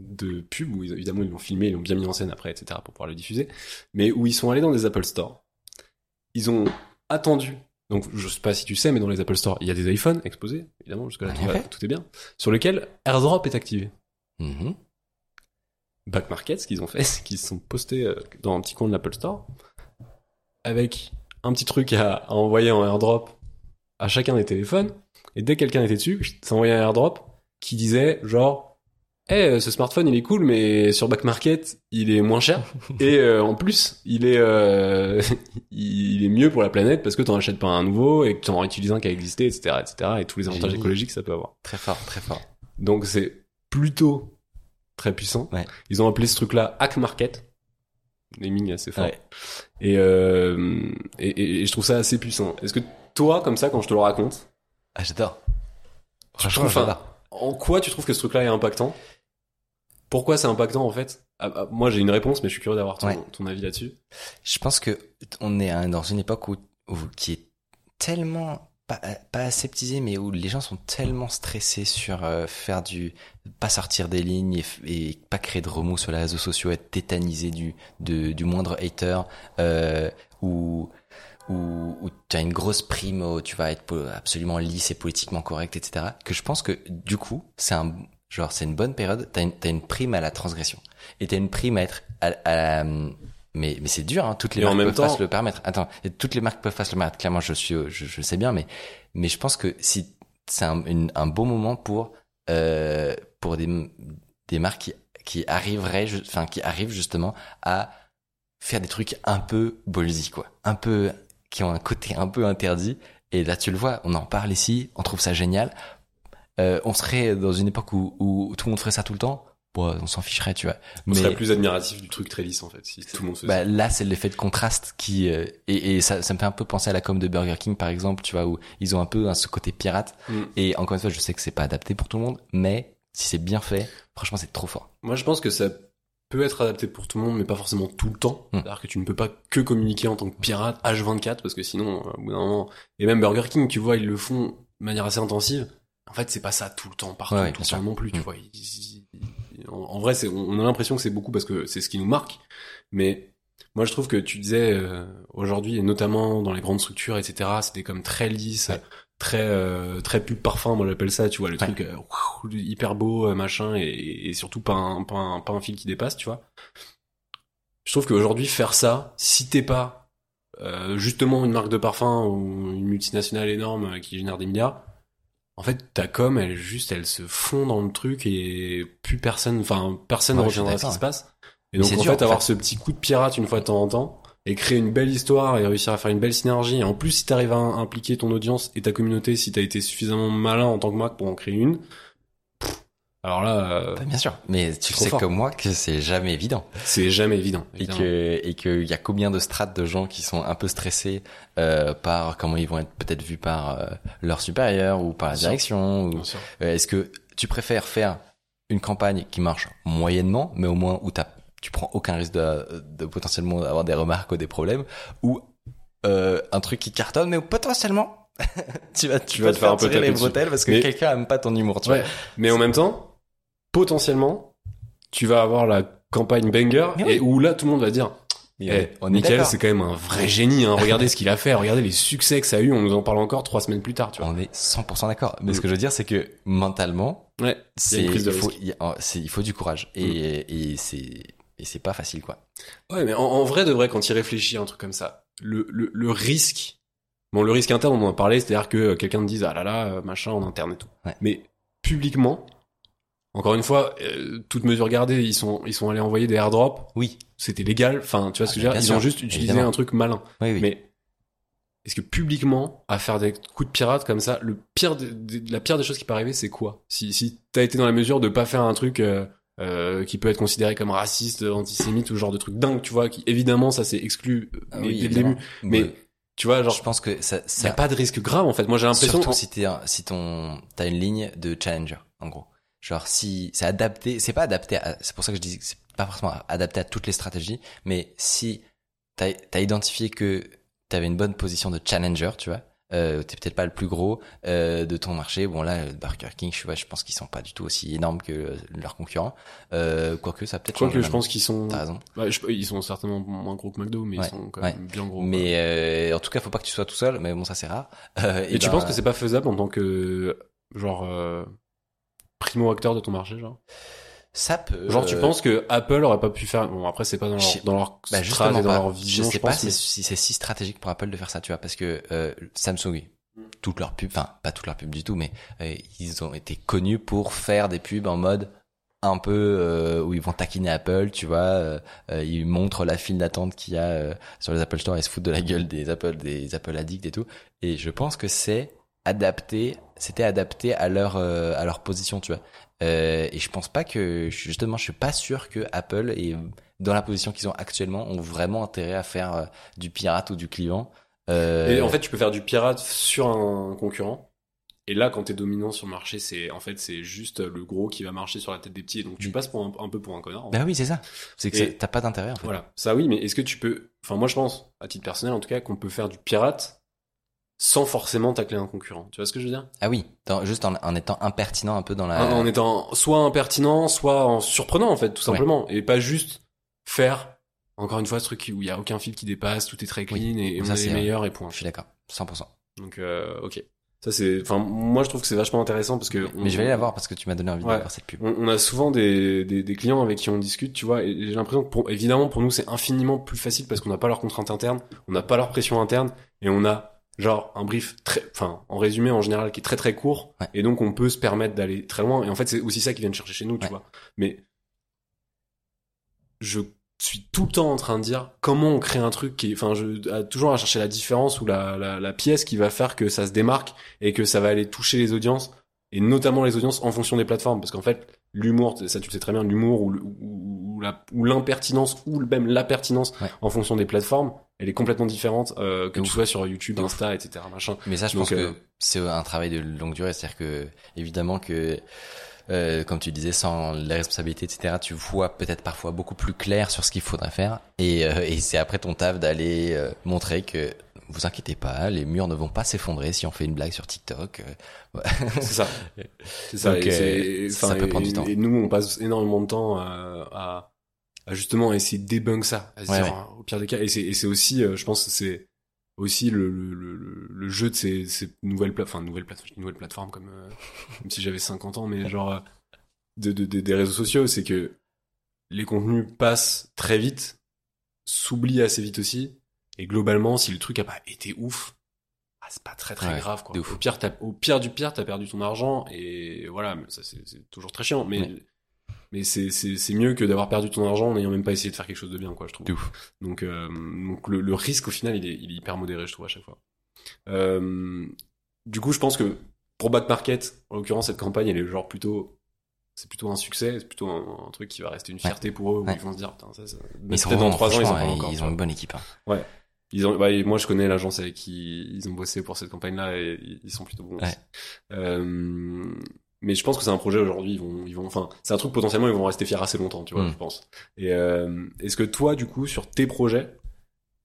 de pub où évidemment ils l'ont filmé, ils l'ont bien mis en scène après, etc. pour pouvoir le diffuser, mais où ils sont allés dans des Apple Store. Ils ont attendu. Donc je sais pas si tu sais, mais dans les Apple Store, il y a des iPhones exposés, évidemment jusque là tout, va- tout est bien, sur lesquels AirDrop est activé. Mhm. Back Market, ce qu'ils ont fait, c'est qu'ils se sont postés euh, dans un petit coin de l'Apple Store avec un petit truc à, à envoyer en airdrop à chacun des téléphones. Et dès que quelqu'un était dessus, ça envoyait un airdrop qui disait genre, eh, ce smartphone il est cool, mais sur Back Market il est moins cher et euh, en plus il est euh, il est mieux pour la planète parce que t'en achètes pas un nouveau et que t'en réutilises un qui a existé, etc., etc. Et tous les avantages Génie. écologiques que ça peut avoir. Très fort, très fort. Donc c'est plutôt très puissant. Ouais. Ils ont appelé ce truc-là Hack Market. Naming assez fort. Ouais. Et, euh, et, et- et je trouve ça assez puissant. Est-ce que toi, comme ça, quand je te le raconte, Ah, j'adore. Franchement, j'adore. en quoi tu trouves que ce truc-là est impactant? Pourquoi c'est impactant en fait? Ah, ah, Moi, j'ai une réponse, mais je suis curieux d'avoir ton, Ouais. ton avis là-dessus. Je pense que on est dans une époque où, où qui est tellement pas, pas aseptisée, mais où les gens sont tellement stressés sur euh, faire du pas sortir des lignes et, pas créer de remous sur les réseaux sociaux, être tétanisé du de, du moindre hater, euh, ou où, où tu as une grosse prime, où tu vas être absolument lisse et politiquement correct, etc. Que je pense que du coup, c'est un genre c'est une bonne période. T'as une, t'as une prime à la transgression et t'as une prime à être à, à la- mais mais c'est dur. Hein, toutes les Et en marques même peuvent temps- pas se le permettre. Attends, toutes les marques peuvent pas se le permettre. Clairement, je suis je, je sais bien, mais mais je pense que si c'est un, un bon moment pour euh, pour des des marques qui qui arriveraient, enfin qui arrivent justement à faire des trucs un peu ballsy quoi, un peu qui ont un côté un peu interdit. Et là, tu le vois, on en parle ici, on trouve ça génial. Euh, on serait dans une époque où, où tout le monde ferait ça tout le temps. Bon, on s'en ficherait, tu vois. On serait plus admiratif du truc très lisse en fait, si tout le monde faisait bah, là, c'est l'effet de contraste qui euh, et, et ça, ça me fait un peu penser à la com de Burger King, par exemple, tu vois, où ils ont un peu hein, ce côté pirate. Mm. Et encore une fois, je sais que c'est pas adapté pour tout le monde, mais si c'est bien fait, franchement, c'est trop fort. Moi, je pense que ça peut être adapté pour tout le monde, mais pas forcément tout le temps. Hmm. C'est-à-dire que tu ne peux pas que communiquer en tant que pirate H24, parce que sinon, euh, au bout d'un moment, et même Burger King, tu vois, ils le font de manière assez intensive. En fait, c'est pas ça tout le temps, partout, Ouais, tout le temps non plus, tu Hmm. vois. En, en vrai, c'est, on a l'impression que c'est beaucoup parce que c'est ce qui nous marque, mais moi, je trouve que tu disais euh, aujourd'hui, et notamment dans les grandes structures, etc., c'était comme très lisse, Ouais. très euh, très pub parfum, moi j'appelle ça, tu vois, le Ouais. truc euh, hyper beau, euh, machin, et, et surtout pas un, pas, un, pas un fil qui dépasse, tu vois. Je trouve qu'aujourd'hui, faire ça, si t'es pas euh, justement une marque de parfum ou une multinationale énorme euh, qui génère des milliards, en fait, ta com, elle juste, elle se fond dans le truc et plus personne, enfin, personne ne Ouais, retiendra ce qui se passe. Et donc, en dur, fait, en avoir ce petit coup de pirate une fois de temps en temps, et créer une belle histoire et réussir à faire une belle synergie. Et en plus, si t'arrives à impliquer ton audience et ta communauté, si t'as été suffisamment malin en tant que marque pour en créer une, alors là, euh, bien sûr. Mais tu sais fort. comme moi que c'est jamais évident. c'est jamais évident. Et que et que y a combien de strates de gens qui sont un peu stressés euh, par comment ils vont être peut-être vus par euh, leurs supérieurs ou par la Bien direction. Ou, Bien sûr. Euh, Est-ce que tu préfères faire une campagne qui marche moyennement, mais au moins où t'as tu prends aucun risque de, de potentiellement avoir des remarques ou des problèmes, ou euh, un truc qui cartonne, mais où potentiellement tu vas tu, vas te faire, un peu tirer les bretelles parce que Mais- quelqu'un aime pas ton humour. Tu Ouais. Mais en même temps, potentiellement, tu vas avoir la campagne banger oui. et où là, tout le monde va dire. Mais eh, on est Michael, c'est quand même un vrai génie, hein. Regardez ce qu'il a fait, regardez les succès que ça a eu, on nous en parle encore trois semaines plus tard, tu vois. On est 100% d'accord. Mais Mm. ce que je veux dire, c'est que mentalement, Ouais. c'est une prise de il faut. Mm. il faut du courage et et c'est et c'est pas facile quoi. Ouais, mais en, en vrai de vrai, quand il réfléchit à un truc comme ça, le, le, le risque, bon, le risque interne, on en a parlé, c'est-à-dire que quelqu'un te dise, ah là là, euh, machin, en interne et tout. Ouais. Mais publiquement, encore une fois, euh, toute mesure gardée, ils sont, ils sont allés envoyer des airdrops, Oui. c'était légal, enfin, tu vois ce que je veux Ah, dire, ils ont juste utilisé évidemment. un truc malin. Oui oui. Mais est-ce que publiquement, à faire des coups de pirate comme ça, le pire, des- la pire des choses qui peut arriver, c'est quoi? Si, si t'as été dans la mesure de pas faire un truc euh, euh, qui peut être considéré comme raciste, antisémite ou genre de truc dingue, tu vois, qui évidemment ça c'est exclu euh, Ah oui, dès le début. Mais Ouais. tu vois, genre, je pense que ça il y a ça pas de risque grave en fait. Moi j'ai l'impression. surtout si t'es si ton t'as une ligne de challenger en gros. Genre si c'est adapté, c'est pas adapté c'est pour ça que je dis que c'est pas forcément adapté à toutes les stratégies, mais si t'as as identifié que t'avais une bonne position de challenger, tu vois, euh, t'es peut-être pas le plus gros euh, de ton marché. Bon là, euh, Burger King, je, vois, je pense qu'ils sont pas du tout aussi énormes que euh, leurs concurrents. Euh, quoique ça peut-être. Quoique je pense qu'ils sont, T'as raison. Ouais, je- ils sont certainement moins gros que McDo, mais Ouais, ils sont quand ouais. même bien gros. Mais euh, en tout cas, faut pas que tu sois tout seul. Mais bon, ça c'est rare. Euh, Et, tu ben, penses que c'est pas faisable en tant que genre euh, primo acteur de ton marché, genre ça peut. Genre, tu euh, penses que Apple aurait pas pu faire. Bon, après, c'est pas dans leur, dans leur Bah strat et dans pas. leur je vision, sais je pas pense. si, mais- si c'est si stratégique pour Apple de faire ça, tu vois, parce que euh, Samsung, toute leur pub, enfin pas toute leur pub du tout, mais euh, ils ont été connus pour faire des pubs en mode un peu euh, où ils vont taquiner Apple, tu vois, euh, ils montrent la file d'attente qu'il y a sur les Apple Store et se foutent de la gueule des Apple des Apple addicts et tout. Et je pense que c'est adapté, c'était adapté à leur euh, à leur position, tu vois. Euh, et je pense pas que justement, je suis pas sûr que Apple est dans la position qu'ils ont actuellement ont vraiment intérêt à faire euh, du pirate ou du client. Euh, Et en fait, tu peux faire du pirate sur un concurrent. Et là, quand t'es dominant sur le marché, c'est en fait c'est juste le gros qui va marcher sur la tête des petits. Et donc tu Mm. passes pour un, un peu pour un connard. en bah oui, c'est ça. C'est que t'as pas d'intérêt en fait. Voilà, ça oui, mais est-ce que tu peux... Enfin, moi je pense, à titre personnel en tout cas, qu'on peut faire du pirate sans forcément tacler un concurrent. Tu vois ce que je veux dire? Ah oui, dans- juste en, en étant impertinent un peu dans la. en, en étant soit impertinent, soit en surprenant en fait, tout Ouais. simplement. Et pas juste faire, encore une fois, ce truc où il y a aucun fil qui dépasse, tout est très clean Oui. et, et Ça, on est meilleurs et point. Je suis d'accord, 100%. Donc euh, ok. Ça c'est... Enfin, moi je trouve que c'est vachement intéressant parce que... Mais je vais aller la voir parce que tu m'as donné envie Ouais. de voir cette pub. On, on a souvent des, des, des clients avec qui on discute, tu vois, et j'ai l'impression que pour, évidemment pour nous c'est infiniment plus facile parce qu'on n'a pas leur contrainte interne, on n'a pas leur pression interne, et on a genre un brief très, enfin en résumé en général qui est très très court, Ouais. et donc on peut se permettre d'aller très loin. Et en fait c'est aussi ça qu'ils viennent chercher chez nous, tu vois. Mais je suis tout le temps en train de dire comment on crée un truc qui est, enfin je toujours à chercher la différence ou la, la, la pièce qui va faire que ça se démarque et que ça va aller toucher les audiences et notamment les audiences en fonction des plateformes parce qu'en fait l'humour ça tu le sais très bien l'humour ou, ou, ou la ou l'impertinence ou même la pertinence Ouais. en fonction des plateformes elle est complètement différente euh, que tu sois sur YouTube. Insta etc machin Mais ça, je Donc, pense euh, que c'est un travail de longue durée. C'est-à-dire que, évidemment que, euh, comme tu disais, sans les responsabilités, etc., tu vois peut-être parfois beaucoup plus clair sur ce qu'il faudrait faire. Et, euh, et c'est après ton taf d'aller euh, montrer que, vous inquiétez pas, les murs ne vont pas s'effondrer si on fait une blague sur TikTok. Euh, c'est ça c'est ça Donc, et euh, ça peut prendre du temps. et nous on passe énormément de temps à, à justement essayer de débunk ça à se Ouais, dire, ouais. euh, au pire des cas et c'est aussi euh, je pense c'est aussi le, le, le, le- le jeu de ces, ces nouvelles plateformes, enfin nouvelles plateformes, nouvelles plateformes comme, euh, comme si j'avais 50 ans, mais genre de, de, de- des réseaux sociaux, c'est que les contenus passent très vite, s'oublient assez vite aussi, et globalement, si le truc a pas été ouf, ah, c'est pas très très Ouais, grave quoi. Au pire, au pire du pire, t'as perdu ton argent et voilà, ça c'est toujours très chiant. Mais Ouais. Mais c'est mieux que d'avoir perdu ton argent en n'ayant même pas essayé de faire quelque chose de bien, quoi, je trouve. Ouf. Donc euh, donc le, le risque au final, il est il est hyper modéré, je trouve à chaque fois. Euh, du coup, je pense que pour Back Market, en l'occurrence, cette campagne, elle est genre plutôt c'est plutôt un succès, c'est plutôt un, un truc qui va rester une fierté pour eux, où Ouais. ils vont se dire, putain, ça, ça... Mais ils sont dans bons, trois ans, ils encore. ont une bonne équipe. hein. Ils ont, bah, moi, je connais l'agence avec qui ils ont bossé pour cette campagne-là et ils sont plutôt bons. Ouais. aussi. Euh, mais je pense que c'est un projet aujourd'hui. Ils vont, ils vont, enfin, c'est un truc potentiellement ils vont rester fiers assez longtemps, tu vois, Mm. je pense. Et euh, est-ce que toi, du coup, sur tes projets,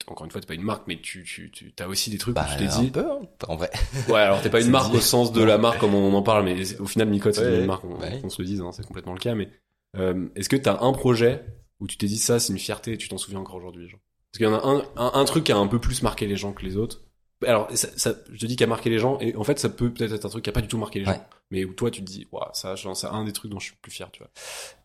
encore une fois, t'es pas une marque, mais tu, tu, tu as aussi des trucs Bah, où tu t'es un dit. peu, hein, en vrai. Ouais, alors t'es pas une marque dit. au sens de la marque comme on en parle, mais au final, Micode, c'est une marque, on, ouais. se le dise, hein, c'est complètement le cas. Mais euh, est-ce que t'as un projet où tu t'es dit ça, c'est une fierté, et tu t'en souviens encore aujourd'hui, genre? Parce qu'il y en a un, un, un truc qui a un peu plus marqué les gens que les autres. Alors, ça, ça- je te dis qu'il a marqué les gens, et en fait, ça peut peut-être être un truc qui a pas du tout marqué les gens, Ouais. mais où toi, tu te dis, waouh, ça, c'est un des trucs dont je suis le plus fier, tu vois.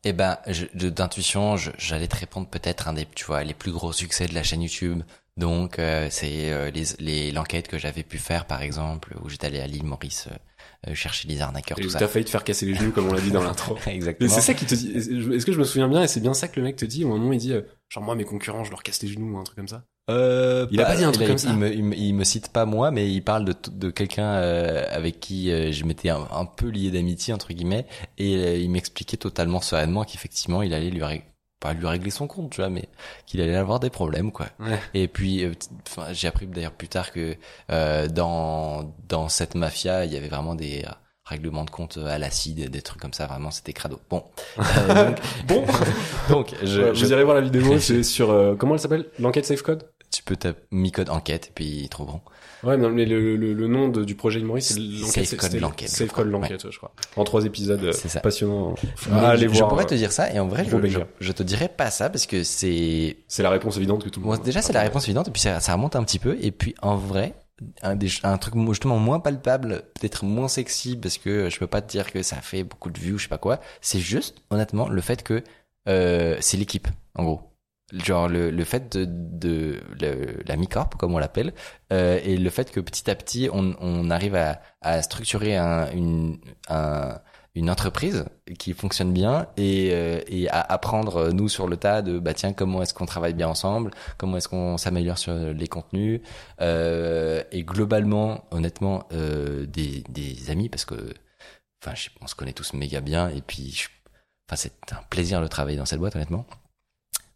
Eh ben, d'intuition, j'allais te répondre peut-être un des, tu vois, les plus gros succès de la chaîne YouTube. Donc, euh, c'est euh, les les- l'enquête que j'avais pu faire, par exemple, où j'étais allé à l'île Maurice euh, euh, chercher les arnaqueurs, Et tout t'as failli te faire casser les genoux, comme on l'a dit dans l'intro. Exactement. c'est ça qui te dit. Est-ce que je me souviens bien et c'est bien ça que le mec te dit au moment où il dit euh, genre moi mes concurrents je leur casse les genoux ou un truc comme ça. Euh, Il a pas dit un truc il, comme ça Il me, il, me, il me cite pas moi, mais il parle de, de quelqu'un euh, avec qui euh, je m'étais un, un peu lié d'amitié entre guillemets, et euh, il m'expliquait totalement sereinement qu'effectivement il allait lui ré- pas lui régler son compte, tu vois, mais qu'il allait avoir des problèmes quoi. Ouais. Et puis, j'ai appris d'ailleurs plus tard que dans dans cette mafia, il y avait vraiment des euh, règlements de compte à l'acide, des trucs comme ça. Vraiment, c'était crado. Bon, Euh, donc, Bon, donc je, Ouais, je- vous irez voir la vidéo, c'est sur euh, comment elle s'appelle? L'enquête Safe Code? tu peux taper mi-code enquête et puis ils trouveront. Ouais, non, mais le, le, le nom de- du projet Maurice, c'est l'enquête Safe Code l'enquête, je Safe. Code l'enquête, ouais, je crois. En trois épisodes euh, C'est ça. passionnants. Ah, allez je, je voir. pourrais euh, te dire ça et en vrai je, je, je te dirais pas ça parce que c'est C'est la réponse évidente que tout le monde. déjà c'est la réponse évidente et puis ça, ça remonte un petit peu et puis en vrai un, des, un truc justement moins palpable peut-être moins sexy parce que je peux pas te dire que ça fait beaucoup de vues ou je sais pas quoi. C'est juste honnêtement le fait que euh, c'est l'équipe en gros. Genre le, le fait de, de le- la mi-corp comme on l'appelle euh, et le fait que petit à petit on, on arrive à, à structurer un, une, un, une entreprise qui fonctionne bien et, euh, à apprendre euh, nous sur le tas de bah tiens comment est-ce qu'on travaille bien ensemble comment est-ce qu'on s'améliore sur les contenus euh, et globalement honnêtement des, des amis parce que enfin on se connaît tous méga bien et puis enfin c'est un plaisir de travailler dans cette boîte honnêtement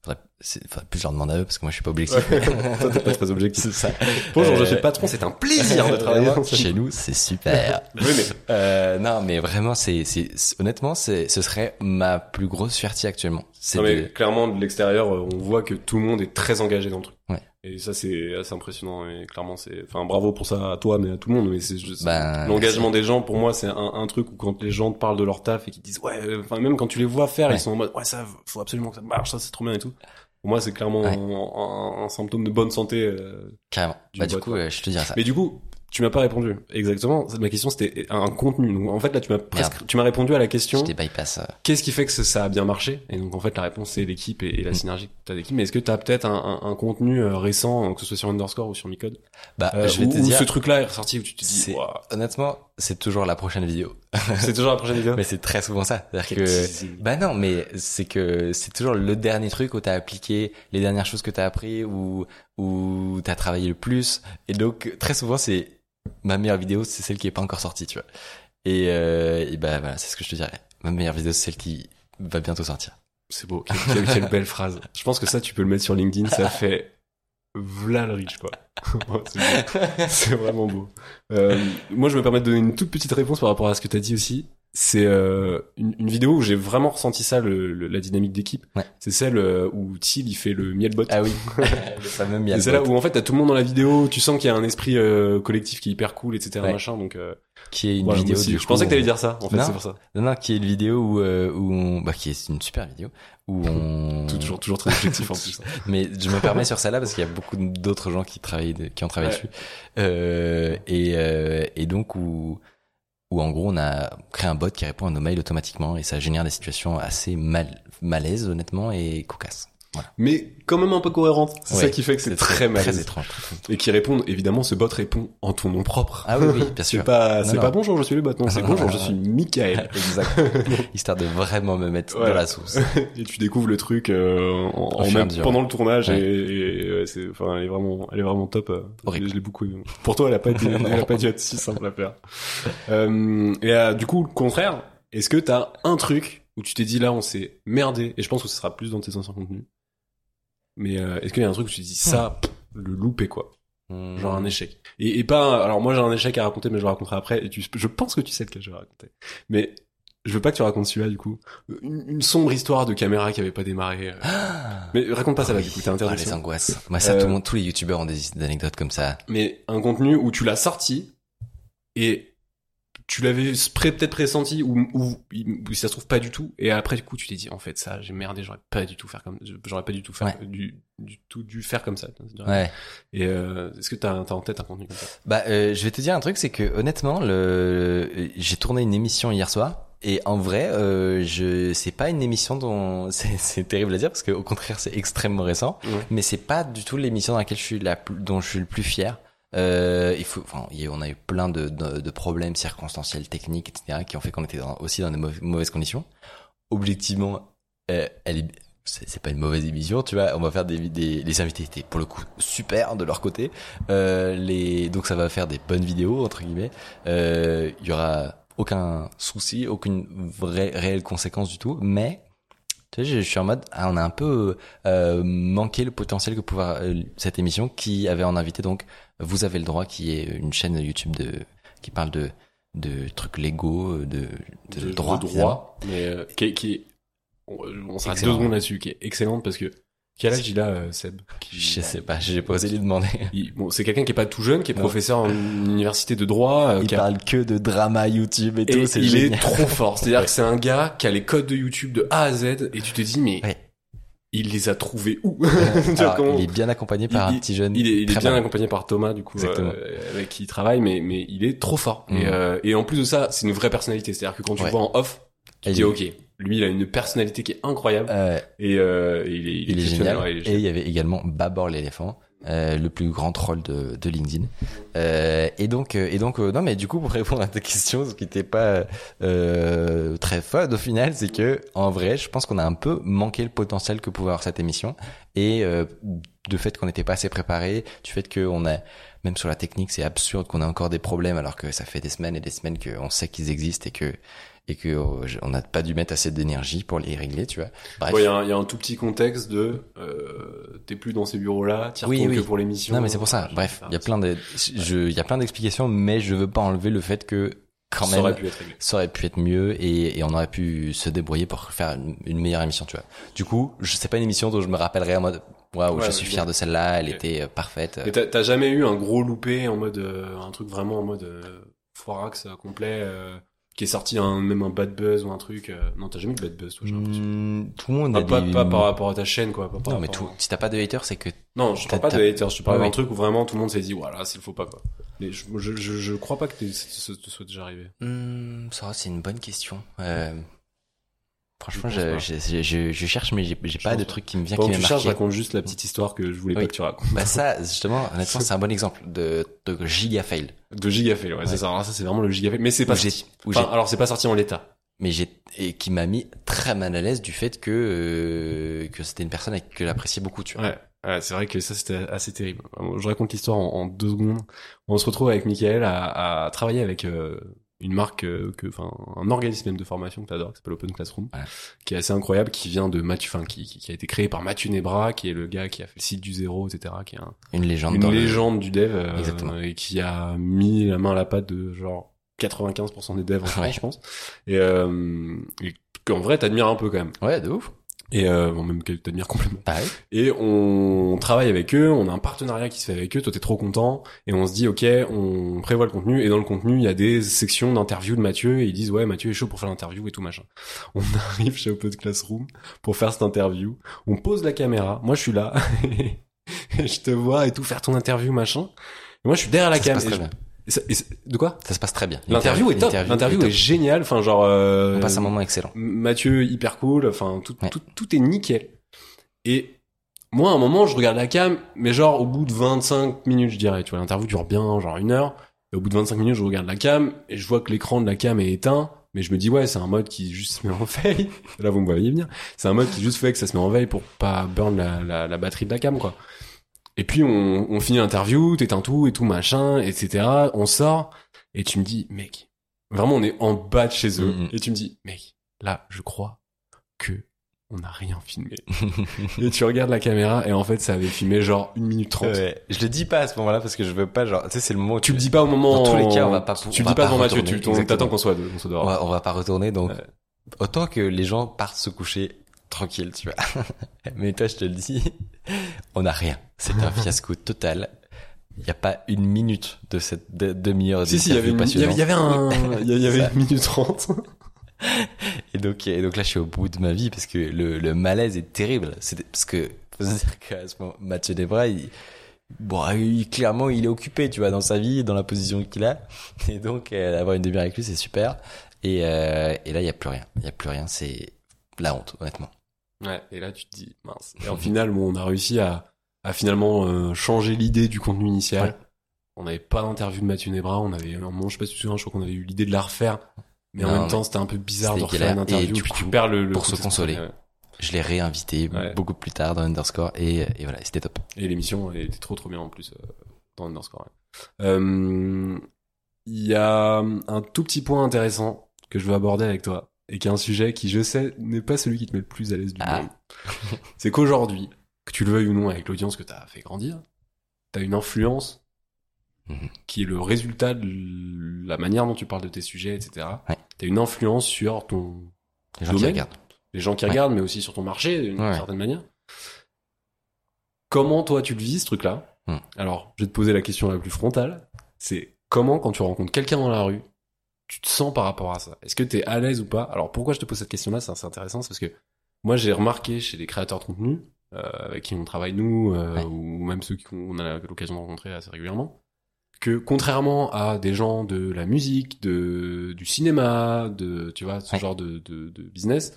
faudrait, plus je leur demande à eux parce que moi je suis pas objectif Toi, t'es pas très objectif. ça Bonjour, je Euh, suis le patron, c'est un plaisir de travailler chez nous c'est super Oui, mais euh, non, mais vraiment, c'est, c'est, honnêtement, c'est, ce serait ma plus grosse fierté actuellement. C'est Non, mais de- clairement, de l'extérieur, euh, on voit que tout le monde est très engagé dans le truc. Ouais. Et ça, c'est assez impressionnant. Et clairement, c'est, enfin, bravo pour ça à toi, mais à tout le monde. Mais c'est juste, Ben, l'engagement des gens, pour moi, c'est un, un truc où quand les gens te parlent de leur taf et qu'ils disent, ouais, euh, enfin, même quand tu les vois faire, Ouais. ils sont en mode, ouais, ça, faut absolument que ça marche, ça, c'est trop bien et tout. Pour moi, c'est clairement Ouais. un, un- un symptôme de bonne santé. euh. carrément. bah, du coup, euh, je te dirais ça. Mais du coup, tu m'as pas répondu. Exactement. Ma question, c'était un contenu. Donc, en fait, là, tu m'as presque, tu m'as répondu à la Je question. t'ai bypass. euh, Qu'est-ce qui fait que ça, a bien marché? Et donc en fait la réponse c'est l'équipe et, et la Mm. synergie que t'as d'équipe. Mais est-ce que t'as peut-être un, un, un contenu euh, récent, euh, que ce soit sur Underscore ou sur Micode, Bah, euh, je vais où, te où dire, ce truc-là est ressorti où tu te dis, c'est- Ouah, honnêtement, c'est toujours la prochaine vidéo. c'est toujours la prochaine vidéo? mais c'est très souvent ça. C'est-à-dire que, bah non, mais c'est que c'est toujours le dernier truc où t'as appliqué les dernières choses que t'as appris ou où t'as travaillé le plus. Et donc, très souvent, c'est ma meilleure vidéo, c'est celle qui est pas encore sortie, tu vois. Et, euh, et bah voilà, c'est ce que je te dirais. Ma meilleure vidéo, c'est celle qui va bientôt sortir. C'est beau. Quelle, belle phrase. Je pense que ça tu peux le mettre sur LinkedIn. Ça fait v'là le riche quoi. C'est vraiment beau. Euh, moi, je me permets de donner une toute petite réponse par rapport à ce que tu as dit aussi. C'est euh, une, une vidéo où j'ai vraiment ressenti ça, le, le- la dynamique d'équipe. Ouais. C'est celle euh, où Thiel il fait le miel bot. Ah oui, le fameux miel. c'est là où en fait t'as tout le monde dans la vidéo, tu sens qu'il y a un esprit euh, collectif qui est hyper cool, etc. Ouais. Machin. Donc euh, qui est une voilà, vidéo du je pensais que t'allais dire ça. En fait, c'est pour ça. Non, non, qui est une vidéo où, euh, où on, bah, qui est une super vidéo, où on, Toujours, toujours très objectif en plus. mais je me permets sur celle-là parce qu'il y a beaucoup d'autres gens qui travaillent, de- qui ont travaillé Ouais. dessus, euh, et, euh, et donc où, où en gros on a créé un bot qui répond à nos mails automatiquement et ça génère des situations assez mal, malaises honnêtement et cocasses. Mais quand même un peu cohérente. C'est Ouais, ça qui fait que c'est très très malaisant. étrange. Et qui répondent, évidemment, ce bot répond en ton nom propre. Ah oui, oui, bien C'est sûr. pas, Non, c'est pas bonjour, je suis le bot. Non, c'est bonjour, je suis Michael. exact. Histoire de vraiment me mettre Voilà. dans la sauce. et tu découvres le truc euh, en, en même pendant le tournage Ouais. et, et, ouais, c'est enfin elle est vraiment elle est vraiment top euh, Horrible. je, je l'ai beaucoup aimé. pour toi elle a pas été elle a pas dû être si simple à faire euh, et euh, du coup le contraire est-ce que t'as un truc où tu t'es dit là on s'est merdé et je pense que ce sera plus dans tes anciens contenus mais euh, est-ce qu'il y a un truc où tu te dis ça pff, le loupé quoi Hmm. genre un échec et, et pas alors moi j'ai un échec à raconter mais je le raconterai après et tu je pense que tu sais lequel je vais raconter mais je veux pas que tu racontes celui-là du coup une, une sombre histoire de caméra qui avait pas démarré euh. Ah mais raconte pas ça là Oui. du coup t'es Ah, interdit les angoisses. Moi, ça, Euh, tout le monde, tous les youtubeurs ont des des anecdotes comme ça. mais un contenu où tu l'as sorti et tu l'avais peut-être pressenti ou, ou, ou ça se trouve pas du tout et après du coup tu t'es dit en fait ça j'ai merdé j'aurais pas du tout faire comme j'aurais pas du tout faire Ouais. du, du tout dû faire comme ça Ouais. et euh, est-ce que t'as as en tête un contenu comme ça? Bah, euh, je vais te dire un truc, c'est que honnêtement, le, j'ai tourné une émission hier soir. Et en vrai, euh, je c'est pas une émission dont c'est terrible à dire parce que au contraire c'est extrêmement récent, Ouais. mais c'est pas du tout l'émission dans laquelle je suis la plus- dont je suis le plus fier. Euh, il faut, enfin, on a eu plein de, de, de problèmes circonstanciels, techniques, etc., qui ont fait qu'on était aussi dans de mauvaises, conditions. Objectivement, euh, elle est, c'est pas une mauvaise émission, tu vois. On va faire des, des, les invités étaient pour le coup super de leur côté. Euh, les, donc ça va faire des bonnes vidéos entre guillemets. Euh, Il y aura aucun souci, aucune vraie réelle conséquence du tout, mais tu sais, je, suis en mode, ah, on a un peu euh, manqué le potentiel que pouvait euh, cette émission qui avait en invité donc vous avez le droit, qui est une chaîne YouTube de qui parle de de trucs légaux, de de, droit, de évidemment. droit mais euh, qui, qui on, s'arrête deux secondes là-dessus qui est excellente parce que quel âge il a euh, Seb? Qui- Je sais pas, j'ai pas osé lui demander. Il- bon, c'est quelqu'un qui est pas tout jeune, qui est professeur en université de droit, euh, Il qui a- parle que de drama YouTube et, et tout, c'est il génial. est trop fort. C'est-à-dire Ouais. que c'est un gars qui a les codes de YouTube de A à Z, et tu te dis mais Ouais. Il les a trouvés où Alors, comment- il est bien accompagné par Il- un petit jeune. il est, il est très bien accompagné par Thomas du coup euh, avec qui il travaille, mais mais il est trop fort. Et, Mhm. euh, et en plus de ça, c'est une vraie personnalité. C'est-à-dire que quand tu Ouais. le vois en off, tu dis ok, lui il a une personnalité qui est incroyable Euh, et, euh, et il est, il est exceptionnel, génial. ouais, il est Et il y avait également Babor l'éléphant, euh, le plus grand troll de, de LinkedIn. Euh, et donc, euh, et donc, euh, non, mais du coup, pour répondre à ta question, ce qui n'était pas euh, très fun au final, c'est que en vrai, je pense qu'on a un peu manqué le potentiel que pouvait avoir cette émission, et de fait qu'on n'était pas assez préparé, du fait qu'on a même sur la technique, c'est absurde qu'on a encore des problèmes alors que ça fait des semaines et des semaines qu'on sait qu'ils existent et que et que euh, on n'a pas dû mettre assez d'énergie pour les régler, tu vois. Bref. Il y, a un- il y a un tout petit contexte de euh, t'es plus dans ces bureaux-là, t'y Oui, que pour l'émission. Non, mais c'est pour ça. Bref, il y a plein de, je, il y a plein d'explications, mais je veux pas enlever le fait que quand ça même, aurait pu être ça aurait pu être mieux et, et on aurait pu se débrouiller pour faire une, une meilleure émission, tu vois. Du coup, je sais pas une émission dont je me rappellerai en mode, waouh, Ouais, je suis fier bien. de celle-là, elle était euh, parfaite. Et t'as t'as jamais eu un gros loupé en mode euh, un truc vraiment en mode euh, foirax euh, complet euh, qui est sorti un même un bad buzz ou un truc euh, non t'as jamais eu de bad buzz toi j'ai l'impression Hmm, tout le monde Ah, a pas, des... pas par rapport à ta chaîne quoi pas par non, mais tout, à- si t'as pas de haters, c'est que non je parle pas de haters je parle Ouais, d'un ouais. truc où vraiment tout le monde s'est dit voilà c'est le faux pas quoi mais je, je, je, je crois pas que ça te soit déjà arrivé Hmm, ça, c'est une bonne question. Euh, franchement, Je je, je, je, je cherche, mais j'ai pas de truc qui me vient pendant qui que m'a tu cherches raconte juste la petite histoire que je voulais Oui. pas que tu racontes Bah ça, justement, honnêtement, c'est un bon exemple de, de giga fail. de gigafail ouais, c'est Ouais. ça alors ça c'est vraiment le gigafail mais c'est pas sorti Enfin, alors c'est pas sorti en l'état mais j'ai et qui m'a mis très mal à l'aise du fait que euh, que c'était une personne que j'appréciais beaucoup tu vois Ouais, ouais, c'est vrai que ça c'était assez terrible. Je raconte l'histoire en, en deux secondes. On se retrouve avec Michael à, à travailler avec euh, une marque, euh, que, enfin un organisme même de formation que t'adores, qui s'appelle Open Classroom, Ouais. qui est assez incroyable, qui vient de Mathieu, enfin qui, qui, qui a été créé par Mathieu Nebra, qui est le gars qui a fait le site du zéro, etc., qui est un, une légende une le- légende du dev, euh, et qui a mis la main à la pâte de genre 95% des devs en France, Ouais. je pense, et, euh, et qu'en vrai t'admires un peu quand même, ouais de ouf et euh, bon, même que t'admires complètement. pareil. Et on travaille avec eux, on a un partenariat qui se fait avec eux, toi t'es trop content, et on se dit ok, on prévoit le contenu, et dans le contenu il y a des sections d'interview de Mathieu, et ils disent ouais Mathieu est chaud pour faire l'interview et tout machin. On arrive chez Open Classroom pour faire cette interview, on pose la caméra, moi je suis là, et je te vois et tout faire ton interview machin, et moi je suis derrière la ça se cam. passe et ça- et ça- de quoi? Ça se passe très bien L'interview est top, l'interview est, géniale, enfin genre... Euh, on passe un moment excellent Mathieu hyper cool, enfin tout, Ouais. tout, tout est nickel. Et moi, à un moment, je regarde la cam, mais genre au bout de 25 minutes, je dirais. Tu vois, l'interview dure bien, genre une heure. Et au bout de 25 minutes, je regarde la cam et je vois que l'écran de la cam est éteint. Mais je me dis, ouais, c'est un mode qui juste se met en veille. Là, vous me voyez venir. C'est un mode qui juste fait que ça se met en veille pour pas burn la, la, la batterie de la cam, quoi. Et puis, on, on finit l'interview, t'éteins tout et tout, machin, etc. On sort. Et tu me dis, mec, vraiment, on est en bas de chez eux. Mhm. Et tu me dis, mec, là, je crois que on n'a rien filmé. et tu regardes la caméra et en fait, ça avait filmé genre une minute trente. Ouais. Je le dis pas à ce moment-là parce que je veux pas, genre, tu sais, c'est le moment où Tu le dis pas au moment. Dans tous les cas, on va pas- Tu on le dis pas devant Mathieu. Tu t'attends qu'on soit, qu'on soit on dehors. va, on va pas retourner, donc Ouais. autant que les gens partent se coucher tranquille, tu vois. Mais toi, je te le dis, on n'a rien. C'est un fiasco total. Il n'y a pas une minute de cette de- demi-heure Si, si, il y avait, une- il y avait, il y avait un, il y avait une minute trente. Et donc, et donc là, je suis au bout de ma vie parce que le, le malaise est terrible. C'est parce que faut se dire qu'à ce moment, Mathieu Debray, il, bon, il, clairement, il est occupé, tu vois, dans sa vie, dans la position qu'il a. Et donc, euh, avoir une demi-heure avec lui, c'est super. Et, euh, et là, il y a plus rien. Il y a plus rien. C'est la honte, honnêtement. Ouais. Et là, tu te dis, mince. Et en final, bon, on a réussi à, à finalement euh, changer l'idée du contenu initial. Ouais. On n'avait pas d'interview de Mathieu Nebra. On avait, un moment, je sais pas si tu te souviens, je crois qu'on avait eu l'idée de la refaire. Mais en même temps, c'était un peu bizarre de refaire une. Et interview. du puis tu perds le, le pour se consoler. Ouais. Je l'ai réinvité Ouais. beaucoup plus tard dans Underscore et, et voilà, c'était top. Et l'émission elle était trop trop bien en plus euh, dans Underscore. Euh, Il y a un tout petit point intéressant que je veux aborder avec toi et qui est un sujet qui, je sais, n'est pas celui qui te met le plus à l'aise du Ah. monde. C'est qu'aujourd'hui, que tu le veuilles ou non avec l'audience que tu as fait grandir, tu as une influence Mhm. qui est le résultat de la manière dont tu parles de tes sujets, etc. Ouais. Tu as une influence sur ton Les gens qui Domaine. regardent. les gens qui Ouais. regardent, mais aussi sur ton marché d'une Ouais. certaine manière. Comment toi tu le vis ce truc-là? Hmm. Alors, je vais te poser la question la plus frontale. C'est comment quand tu rencontres quelqu'un dans la rue, tu te sens par rapport à ça Est-ce que tu es à l'aise ou pas? Alors pourquoi je te pose cette question-là? C'est assez intéressant, c'est parce que moi j'ai remarqué chez les créateurs de contenu euh, avec qui on travaille nous, euh, Ouais. ou même ceux qu'on a l'occasion de rencontrer assez régulièrement, que contrairement à des gens de la musique, de du cinéma, de tu vois ce Ouais. genre de, de, de business,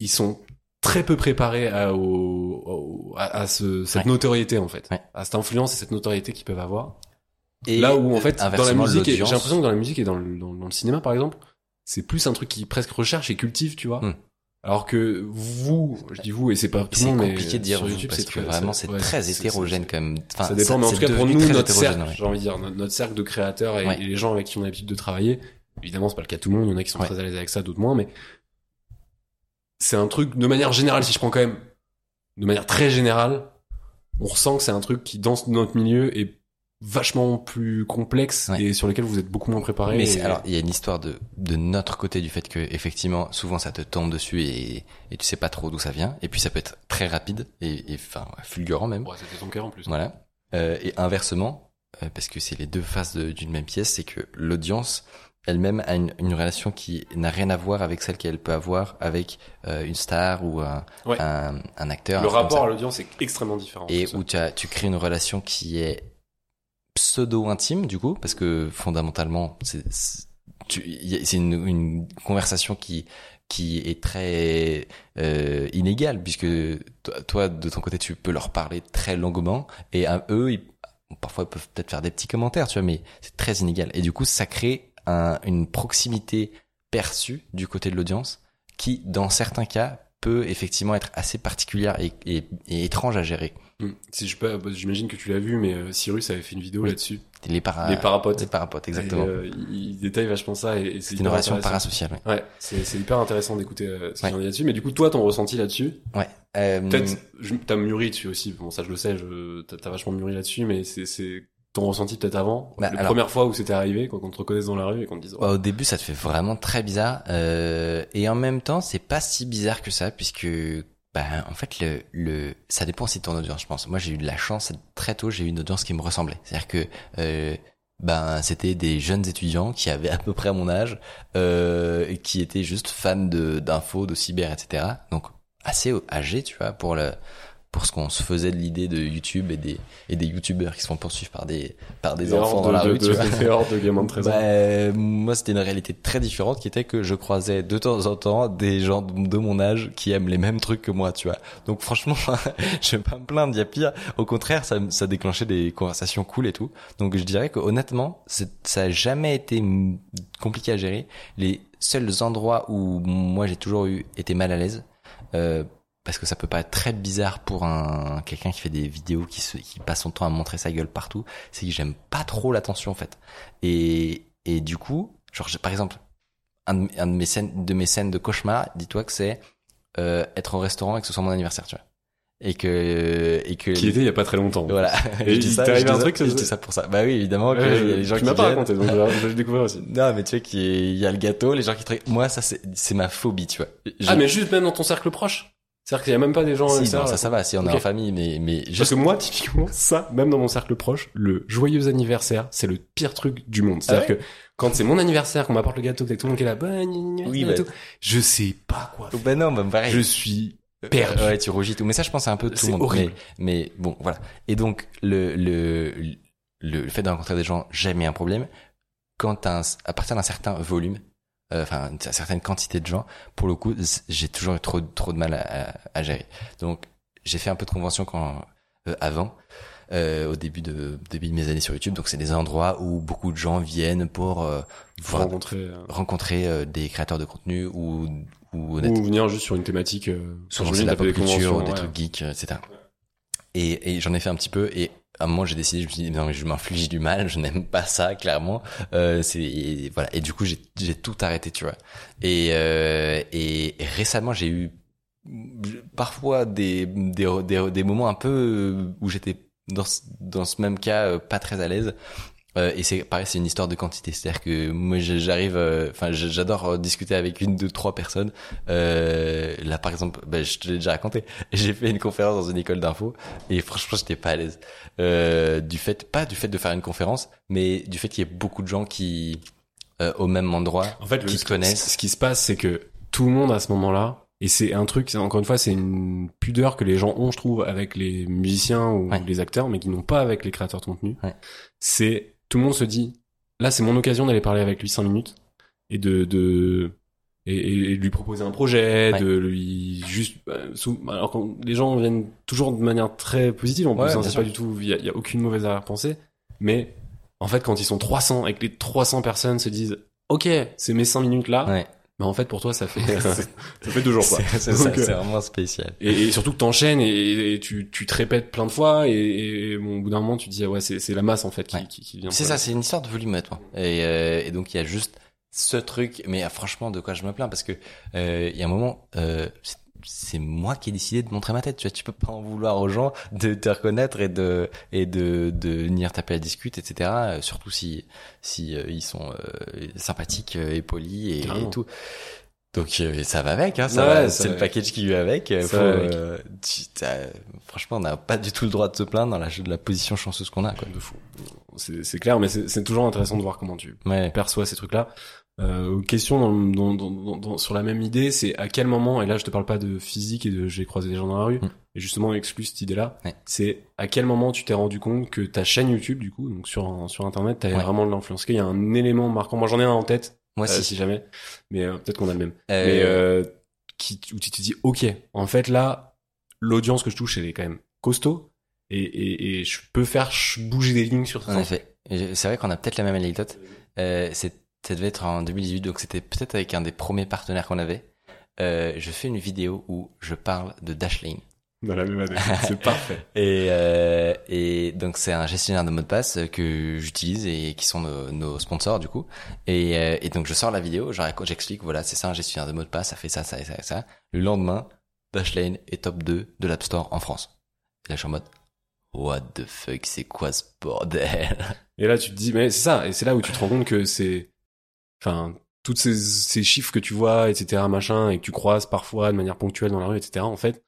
ils sont très peu préparés à, au, au- à, à ce, cette Ouais. notoriété en fait, à cette influence et cette notoriété qu'ils peuvent avoir. Et Là où en fait dans la musique, j'ai l'impression que dans la musique et dans le, dans, dans le cinéma par exemple, c'est plus un truc qui presque recherche et cultive, tu vois. Hmm. Alors que vous, je dis vous et c'est pas tout le monde, mais compliqué de dire sur YouTube, parce c'est que très- vraiment c'est ouais, très hétérogène quand même. Enfin, ça dépend, mais en tout cas pour nous, notre cercle, ouais. j'ai envie de dire, notre, notre cercle de créateurs et, Ouais. et les gens avec qui on a l'habitude de travailler, évidemment c'est pas le cas de tout le monde, il y en a qui sont très à l'aise avec ça, d'autres moins, mais c'est un truc, de manière générale, si je prends quand même, de manière très générale, on ressent que c'est un truc qui dans notre milieu est vachement plus complexe Ouais. et sur lequel vous êtes beaucoup moins préparé. Mais et- alors, il y a une histoire de, de notre côté du fait que, effectivement, souvent ça te tombe dessus et, et tu sais pas trop d'où ça vient. Et puis ça peut être très rapide et, enfin, fulgurant même. Ouais, c'était ton cœur en plus. Voilà. Euh, et inversement, euh, parce que c'est les deux faces de- d'une même pièce, c'est que l'audience elle-même a une, une relation qui n'a rien à voir avec celle qu'elle peut avoir avec euh, une star ou un, Ouais. un, un acteur. Le un rapport à l'audience est extrêmement différent. et où tu, as, tu crées une relation qui est pseudo-intime du coup, parce que fondamentalement, c'est une, conversation qui qui est très euh, inégale, puisque toi, de ton côté, tu peux leur parler très longuement, et à eux, parfois, ils peuvent peut-être faire des petits commentaires, tu vois, mais c'est très inégal. Et du coup, ça crée un, une proximité perçue du côté de l'audience, qui, dans certains cas, peut effectivement être assez particulière et étrange à gérer. Hmm. Si je peux, bah, j'imagine que tu l'as vu, mais euh, Cyrus avait fait une vidéo Oui. là-dessus. Les, para... Les parapotes. Les parapotes, exactement. Et, euh, il, il détaille vachement ça et, et c'est une relation parasociale, ouais. Ouais, c'est c'est hyper intéressant d'écouter euh, ce qu'il Ouais. en dit là-dessus. Mais du coup, toi, ton ressenti là-dessus, Ouais. Euh, peut-être, je- t'as mûri dessus aussi. Bon, ça, je le sais, je, t'as vachement mûri là-dessus, mais c'est, c'est ton ressenti peut-être avant, Bah, la alors- première fois où c'était arrivé, quand on te reconnaisse dans la rue et qu'on te dise. oh, bah, au début, ça te fait vraiment très bizarre. Euh, et en même temps, c'est pas si bizarre que ça, puisque bah, en fait, le, le, ça dépend aussi de ton audience, je pense. Moi, j'ai eu de la chance très tôt, j'ai eu une audience qui me ressemblait. C'est-à-dire que euh, ben, c'était des jeunes étudiants qui avaient à peu près mon âge, euh, qui étaient juste fans de d'infos, de cyber, etc. Donc assez âgés, tu vois, pour le pour ce qu'on se faisait de l'idée de YouTube et des et des YouTubeurs qui se font poursuivre par des par des enfants dans de- la de- rue. de- tu vois. de gamins de 13 ans. Bah, moi, c'était une réalité très différente qui était que je croisais de temps en temps des gens de mon âge qui aiment les mêmes trucs que moi, tu vois. Donc franchement, je vais pas me plaindre, il y a pire. Au contraire, ça, ça déclenchait des conversations cool et tout. Donc je dirais que honnêtement, ça a jamais été compliqué à gérer. Les seuls endroits où moi j'ai toujours eu été mal à l'aise, euh, parce que ça peut paraître très bizarre pour un quelqu'un qui fait des vidéos qui se qui passe son temps à montrer sa gueule partout c'est que j'aime pas trop l'attention en fait. Et et du coup genre par exemple un de, un de mes scènes de mes scènes de cauchemar dis-toi que c'est euh, être au restaurant et que ce soit mon anniversaire tu vois. Et que et que Qui était il y a pas très longtemps. voilà. Et je dis ça je dis un truc, ça je se- dis ça pour ça. Bah oui évidemment que Ouais, il y a les gens tu qui m'as pas raconté, donc je vais- le découvrir aussi. non mais tu sais qu'il y a- le gâteau les gens qui moi ça c'est c'est ma phobie tu vois. Je- Ah, mais juste même dans ton cercle proche. C'est-à-dire qu'il y a même pas des gens si, extérieurs, non, ça ça va si on est en famille mais mais Parce juste que moi, typiquement, ça, même dans mon cercle proche, le joyeux anniversaire, c'est le pire truc du monde. C'est-à-dire Ah que quand c'est mon anniversaire, qu'on m'apporte le gâteau, que tout le monde qui est là, bon anniversaire Oui, et bah- tout, je sais pas quoi faire. bah non bah pareil Je suis Euh, perdu. Ouais, tu rougis tout. Mais ça, je pense, c'est un peu tout le monde. horrible. Mais, mais bon, voilà. Et donc, le, le, le, le fait de rencontrer des gens, jamais un problème. Quand un, à partir d'un certain volume, enfin, une certaine quantité de gens, pour le coup, j'ai toujours eu trop, trop de mal à, à, à gérer. Donc, j'ai fait un peu de convention quand, euh, avant. Euh, au début de début de mes années sur YouTube, donc c'est des endroits où beaucoup de gens viennent pour euh, voir- rencontrer, euh, rencontrer euh, des créateurs de contenu ou ou ou venir juste sur une thématique, euh, sur sur c'est de la pop des culture, conventions, des ouais. trucs geeks, euh, etc. Et, et j'en ai fait un petit peu et à un moment j'ai décidé, je me suis dit non mais je m'inflige du mal, je n'aime pas ça clairement. Euh, c'est voilà et du coup j'ai tout arrêté tu vois. Et euh, et récemment j'ai eu parfois des, des des des moments un peu où j'étais dans ce, dans ce même cas euh, pas très à l'aise. Euh, et c'est pareil, c'est une histoire de quantité. C'est-à-dire que moi, j'arrive, euh, enfin, j'adore euh, discuter avec une, deux, trois personnes. Euh, là, par exemple, ben, je te l'ai déjà raconté. J'ai fait une conférence dans une école d'info et franchement, j'étais pas à l'aise. Euh, du fait, pas du fait de faire une conférence, mais du fait qu'il y ait beaucoup de gens qui, euh, au même endroit, En fait, qui le- se connaissent. Ce qui se passe, c'est que tout le monde à ce moment-là, et c'est un truc, encore une fois, c'est une pudeur que les gens ont, je trouve, avec les musiciens ou Ouais. les acteurs, mais qui n'ont pas avec les créateurs de contenu. Ouais. C'est tout le monde se dit, là, c'est mon occasion d'aller parler avec lui cinq minutes et de de et, et- et de lui proposer un projet, Ouais. de lui juste euh, sous- alors quand les gens viennent toujours de manière très positive en plus, Ouais, hein, c'est pas du tout, il y a, il y a aucune mauvaise arrière-pensée, mais en fait, quand ils sont 300 et que les 300 personnes se disent, ok, c'est mes 5 minutes là, Ouais. Mais en fait, pour toi, ça fait, ça fait deux jours, quoi. C'est euh, c'est vraiment spécial. Et, et surtout que t'enchaînes et, et tu, tu te répètes plein de fois et, bon, au bout d'un moment, tu te dis, ah ouais, c'est, c'est la masse, en fait, qui, Ouais. qui, qui vient. C'est ça, c'est une histoire de volume honnêtement. Et, euh, et donc il y a juste ce truc, mais ah, franchement de quoi je me plains parce que euh, il y a un moment, euh, c'est- moi qui ai décidé de montrer ma tête. Tu vois, tu peux pas en vouloir aux gens de te reconnaître et de et de de venir taper la discute, etc. euh, surtout si si euh, ils sont euh, sympathiques euh, et polis et, tout. Donc euh, ça va avec, hein, ça Ouais, va, c'est le package qui va avec. Ça faut, va avec. euh, tu- franchement, on n'a pas du tout le droit de se plaindre dans la, de la position chanceuse qu'on a. Quoi. de fou. C'est, c'est clair, mais c'est, c'est toujours intéressant de voir comment tu Ouais. perçois ces trucs-là. Euh, question dans, dans, dans, sur la même idée, c'est à quel moment, et là je te parle pas de physique et de j'ai croisé des gens dans la rue, Mm. et justement exclu cette idée-là, Ouais. c'est à quel moment tu t'es rendu compte que ta chaîne YouTube, du coup, donc sur, sur internet, t'avais Ouais. vraiment de l'influence? Qu'il y a un élément marquant Moi j'en ai un en tête, Moi euh, si. si jamais, mais euh, peut-être qu'on a le même. Euh, Mais euh, qui, où tu te dis, ok, en fait là, l'audience que je touche, elle est quand même costaud, et, et, et je peux faire bouger des lignes sur ça. En effet. Et C'est vrai qu'on a peut-être la même anecdote. Euh, c'est- ça devait être en 2018, donc c'était peut-être avec un des premiers partenaires qu'on avait. Euh, je fais une vidéo où je parle de Dashlane. Dans la même année. C'est parfait. Et, euh, et donc c'est un gestionnaire de mots de passe que j'utilise et qui sont nos, nos sponsors du coup. Et, euh, et donc je sors la vidéo, j'explique, voilà, c'est ça un gestionnaire de mots de passe, ça fait ça, ça et ça et ça. Le lendemain, Dashlane est top 2 de l'App Store en France. Et là je suis en mode, what the fuck, c'est quoi ce bordel? Et là, tu te dis, mais c'est ça, et c'est là où tu te rends compte que c'est, enfin, toutes ces, ces chiffres que tu vois, etc., machin, et que tu croises parfois de manière ponctuelle dans la rue, etc., en fait,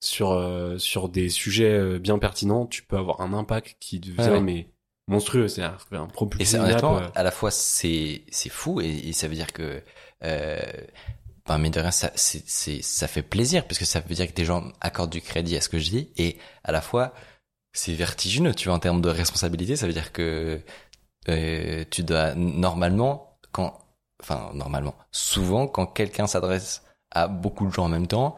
sur, euh, sur des sujets euh, bien pertinents, tu peux avoir un impact qui devient, ouais. mais monstrueux, c'est-à-dire un propre Et c'est honnêtement, euh, à la fois c'est c'est fou et, et ça veut dire que euh, ben, mais de rien, ça, c'est, c'est, ça fait plaisir parce que ça veut dire que des gens accordent du crédit à ce que je dis et à la fois, c'est vertigineux, tu vois, en termes de responsabilité. Ça veut dire que euh, tu dois normalement, quand, enfin normalement, souvent quand quelqu'un s'adresse à beaucoup de gens en même temps,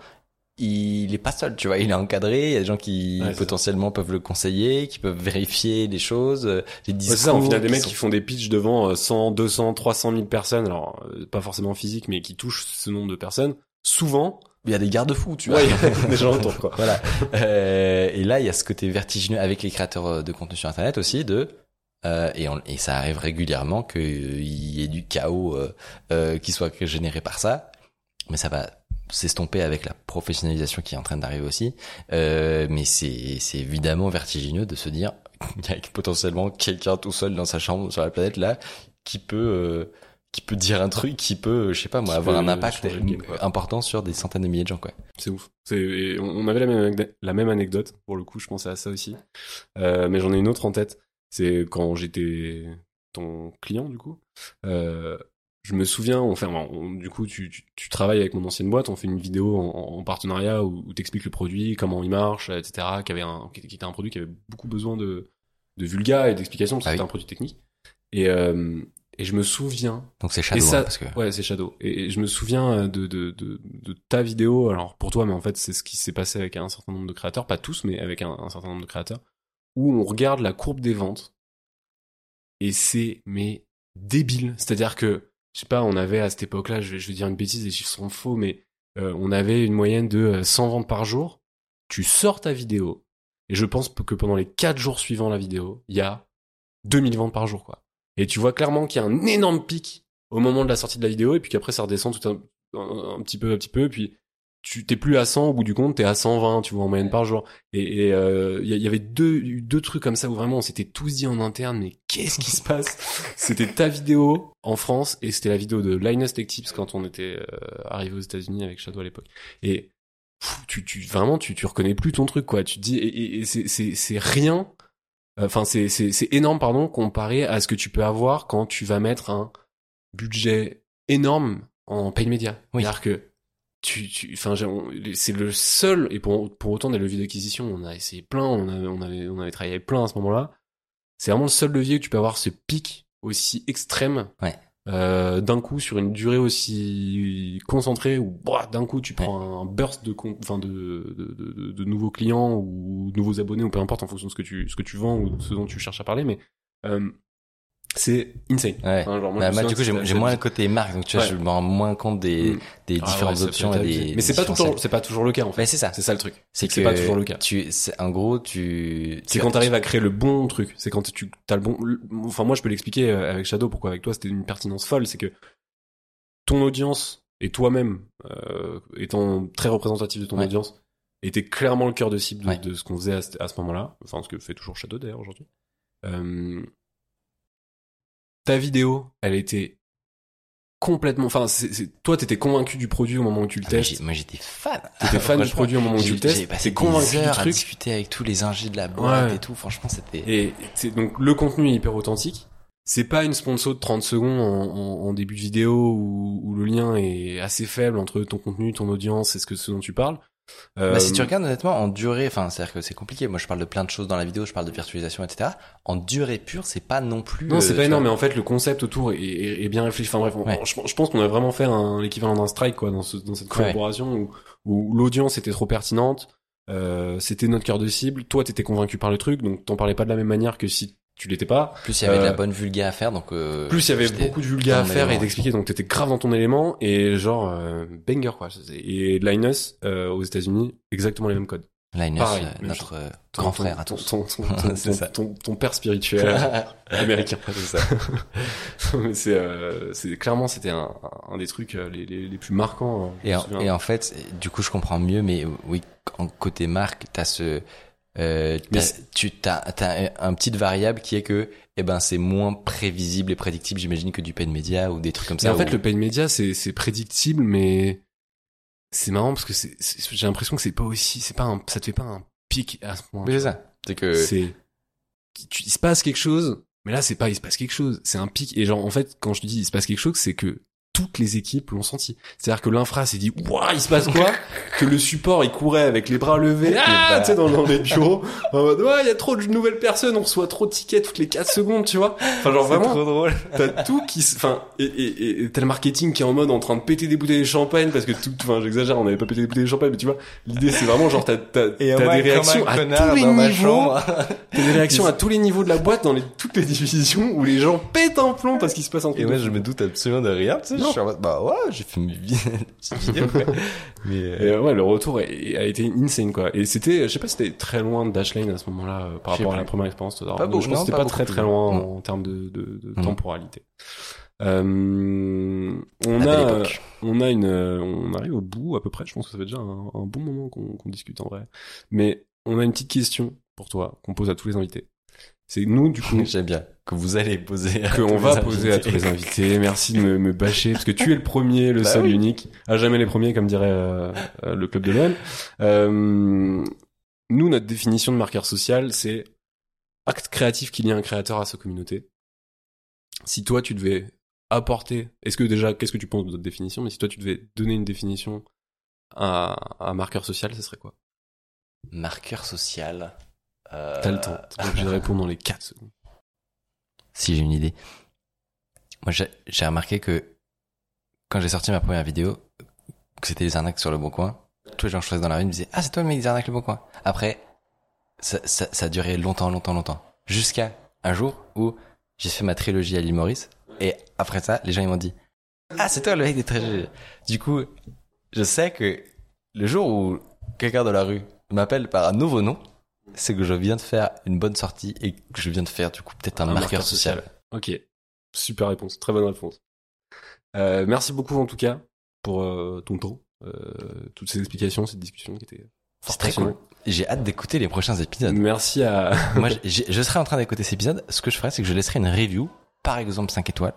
il est pas seul, tu vois, il est encadré, il y a des gens qui Ouais, potentiellement peuvent le conseiller, qui peuvent vérifier des choses, euh, les Ouais, discours. c'est ça, on a des mecs sont- qui font des pitchs devant euh, 100, 200, 300 000 personnes, alors euh, pas forcément physique, mais qui touchent ce nombre de personnes. Souvent, Il y a des garde-fous, tu vois. ouais, des gens autour, quoi. voilà. Euh, et là, il y a ce côté vertigineux avec les créateurs euh, de contenu sur Internet aussi de euh, et, on- et ça arrive régulièrement qu'il y ait du chaos euh, euh, qui soit généré par ça, mais ça va s'estomper avec la professionnalisation qui est en train d'arriver aussi. Euh, mais c'est évidemment vertigineux de se dire qu'il y a potentiellement quelqu'un tout seul dans sa chambre sur la planète là qui peut euh, qui peut dire un truc qui peut je sais pas moi Qui avoir un impact game, important sur des centaines de milliers de gens quoi. C'est ouf. On avait la même, anecdote- la même anecdote, pour le coup, je pensais à ça aussi. Euh, mais j'en ai une autre en tête. C'est quand j'étais ton client, du coup. Euh, je me souviens, on fait, on- du coup, tu, tu, tu travailles avec mon ancienne boîte, on fait une vidéo en, en partenariat où, où t'expliques le produit, comment il marche, etc. Qui avait un, qui était un produit qui avait beaucoup besoin de, de vulga et d'explications, parce que Ah oui. c'était un produit technique. Et, euh, et je me souviens, Donc c'est Shadow ça- hein, parce que Ouais, c'est Shadow. Et, et je me souviens euh, de, de, de, de ta vidéo, alors pour toi, mais en fait, c'est ce qui s'est passé avec un certain nombre de créateurs, pas tous, mais avec un, un certain nombre de créateurs, où on regarde la courbe des ventes, et c'est, mais, débile. C'est-à-dire que, je sais pas, on avait à cette époque-là, je vais, dire une bêtise, les chiffres sont faux, mais euh, on avait une moyenne de euh, 100 ventes par jour. Tu sors ta vidéo, et je pense que pendant les 4 jours suivants la vidéo, il y a 2000 ventes par jour, quoi. Et tu vois clairement qu'il y a un énorme pic au moment de la sortie de la vidéo et puis qu'après ça redescend tout un, un, un petit peu un petit peu puis tu t'es plus à 100 au bout du compte t'es à 120 tu vois en moyenne par jour. Et il euh, y, y avait deux deux trucs comme ça où vraiment on s'était tous dit en interne mais qu'est-ce qui se passe? C'était ta vidéo en France et c'était la vidéo de Linus Tech Tips quand on était euh, arrivé aux États-Unis avec Shadow à l'époque. Et pff, tu tu vraiment tu tu reconnais plus ton truc quoi. Tu te dis et, et, et c'est c'est c'est rien enfin c'est c'est c'est énorme pardon comparé à ce que tu peux avoir quand tu vas mettre un budget énorme en paid media. Oui. C'est-à-dire que tu, tu, enfin, c'est le seul, et pour, pour autant des leviers d'acquisition, on a essayé plein, on avait, on avait, on avait travaillé plein à ce moment-là. C'est vraiment le seul levier que tu peux avoir ce pic aussi extrême. Ouais. Euh, d'un coup sur une durée aussi concentrée où bah, d'un coup tu prends un burst de enfin de, de, de, de- nouveaux clients ou nouveaux abonnés ou peu importe en fonction de ce que tu ce que tu vends ou de ce dont tu cherches à parler mais euh, c'est insane Ouais. Enfin, genre, moi, Bah, du coup, j'ai moins le côté marque, donc tu vois, Ouais. je me rends moins compte des, Mm. des Ah différentes ouais, options et des. mais c'est pas toujours c'est pas toujours le cas en fait Mais c'est ça. c'est ça le truc C'est que c'est pas toujours le cas Tu, c'est, en gros, tu. c'est tu- quand t'arrives à créer le bon truc c'est quand tu as le bon enfin moi je peux l'expliquer euh, avec Shadow pourquoi avec toi c'était une pertinence folle c'est que ton audience et toi-même euh, étant très représentatif de ton Ouais. audience était clairement le cœur de cible de, Ouais. de ce qu'on faisait à, ce- à ce moment-là enfin ce que fait toujours Shadow d'ailleurs aujourd'hui euh, ta vidéo elle était complètement enfin c'est, c'est- toi t'étais convaincu du produit au moment où tu le Ah, testes moi, j'étais fan. T'étais fan du produit au moment où tu le testes, J'ai passé t'es convaincu du à truc. discuter avec tous les ingés de la boîte Ouais. et tout. Franchement, c'était. Et c'est donc le contenu est hyper authentique. C'est pas une sponsor de 30 secondes en, en- en début de vidéo où, où le lien est assez faible entre ton contenu, ton audience et ce que ce dont tu parles. Euh, Bah, si tu regardes honnêtement en durée, enfin c'est-à-dire que c'est compliqué. Moi je parle de plein de choses dans la vidéo, je parle de virtualisation, etc. En durée pure, c'est pas non plus. non, c'est euh, pas tu énorme, mais en fait le concept autour est, est- est bien réfléchi. Enfin bref, on- Ouais. je, je pense qu'on a vraiment fait un l'équivalent d'un strike quoi dans, ce- dans cette Ouais. collaboration où, où l'audience était trop pertinente. Euh, c'était notre cœur de cible. Toi, t'étais convaincu par le truc, donc t'en parlais pas de la même manière que si tu l'étais pas. Plus il y avait de la euh, bonne vulga à faire, donc. euh, Plus il y avait beaucoup de vulga à faire et d'expliquer, donc t'étais grave dans ton élément et genre euh, banger quoi. Et Linus euh, aux États-Unis, exactement les mêmes codes. Linus, Pareil, notre euh, grand ton- frère à ton, tous. ton, ton, ton, père spirituel américain. c'est ça. Mais c'est euh, c'est clairement c'était un, un des trucs les, les, les plus marquants. je Et en, et en fait, du coup, je comprends mieux, mais oui, en côté marque, t'as ce, euh, Mais tu t'as, t'as un petite variable qui est que, eh ben, c'est moins prévisible et prédictible, j'imagine, que du paid media ou des trucs comme Mais ça. en fait, où- le paid media, c'est c'est prédictible, mais c'est marrant parce que c'est j'ai l'impression que c'est pas aussi, c'est pas un, ça te fait pas un pic à ce point. Oui, c'est ça. C'est que, c'est il se passe quelque chose mais là c'est pas il se passe quelque chose c'est un pic et genre en fait quand je te dis il se passe quelque chose c'est que toutes les équipes l'ont senti. C'est-à-dire que l'infra s'est dit, waouh, il se passe quoi? que le support, il courait avec les bras levés, ah, tu sais, dans, dans les bureaux, en mode, ouais, il y a trop de nouvelles personnes, on reçoit trop de tickets toutes les 4 secondes, tu vois. Enfin, genre vraiment. trop drôle. T'as tout qui, enfin, et, et, et t'as le marketing qui est en mode en train de péter des bouteilles de champagne parce que tout, enfin, j'exagère, on n'avait pas pété des bouteilles de champagne, mais tu vois, l'idée c'est vraiment genre t'as, t'as, t'as des réactions à tous les niveaux, t'as des réactions à tous les niveaux de la boîte dans les, toutes les divisions où les gens pètent un plomb parce qu'il se passe un truc. Et moi, je me doute absolument de rien, tu sais. Je suis en mode, bah ouais, j'ai fait mes vidéos. Mais, euh, euh, ouais, le retour a été insane quoi. Et c'était, je sais pas, si c'était très loin de Dashlane à ce moment-là euh, par rapport à la première expérience. Pas beaucoup, je pense c'était pas très très loin. Non. en termes de, de, de temporalité. Euh, on a, on a une, on arrive au bout à peu près. Je pense que ça fait déjà un, un bon moment qu'on qu'on discute en vrai. Mais on a une petite question pour toi qu'on pose à tous les invités. C'est nous du coup J'aime bien que vous allez poser. à que on va poser à tous les invités. Merci de me, me bâcher parce que tu es le premier, le Bah seul, oui. unique, à jamais les premiers comme dirait euh, euh, le club de l'OM. Euh, nous, notre définition de marqueur social, c'est acte créatif qui lie un créateur à sa communauté. Si toi tu devais apporter, est-ce que déjà, qu'est-ce que tu penses de notre définition? Mais si toi tu devais donner une définition à à un marqueur social, ce serait quoi? Marqueur social. Euh, T'as le temps. T'es obligé de répondre dans les 4 secondes. Si j'ai une idée. Moi, j'ai remarqué que quand j'ai sorti ma première vidéo, que c'était les arnaques sur le bon coin, tous les gens que je faisais dans la rue me disaient Ah, c'est toi le mec des arnaques le bon coin. Après, ça, a duré longtemps, longtemps, longtemps. Jusqu'à un jour où j'ai fait ma trilogie à l'île Maurice. Et après ça, les gens ils m'ont dit Ah, c'est toi le mec des trilogies. Du coup, je sais que le jour où quelqu'un dans la rue m'appelle par un nouveau nom, c'est que je viens de faire une bonne sortie et que je viens de faire du coup peut-être un, Un marqueur, marqueur social. Ok, super réponse, très bonne réponse. Euh, merci beaucoup en tout cas pour euh, ton temps, euh, toutes ces explications, cette discussion qui était C'est très cool. J'ai hâte d'écouter les prochains épisodes. Merci à Moi, je serai en train d'écouter cet épisode. Ce que je ferai, c'est que je laisserai une review, par exemple 5 étoiles,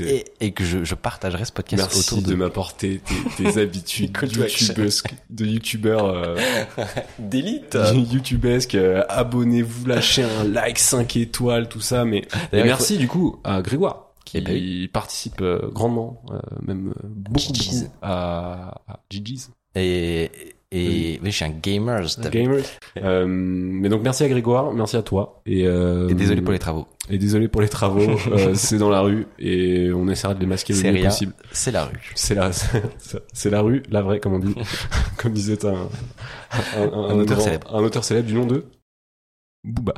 et, et que je, je partagerai ce podcast merci autour de, de, m'apporter tes, tes habitudes de youtubeur euh, d'élite. youtubesque. euh, Abonnez-vous, lâchez un like, 5 étoiles, tout ça. Mais et il merci du coup à Grégoire qui Eh ben participe euh, grandement, euh, même euh, beaucoup, beaucoup à, à GG's. Et, et, oui, je suis un gamer. Euh, mais donc merci à Grégoire, merci à toi et, euh, Et désolé pour les travaux. et désolé pour les travaux. euh, c'est dans la rue et on essaiera de les masquer le mieux possible. C'est la rue. C'est la c'est la rue, la vraie comme on dit, comme disait un un, Un auteur célèbre. un auteur célèbre du nom de Booba.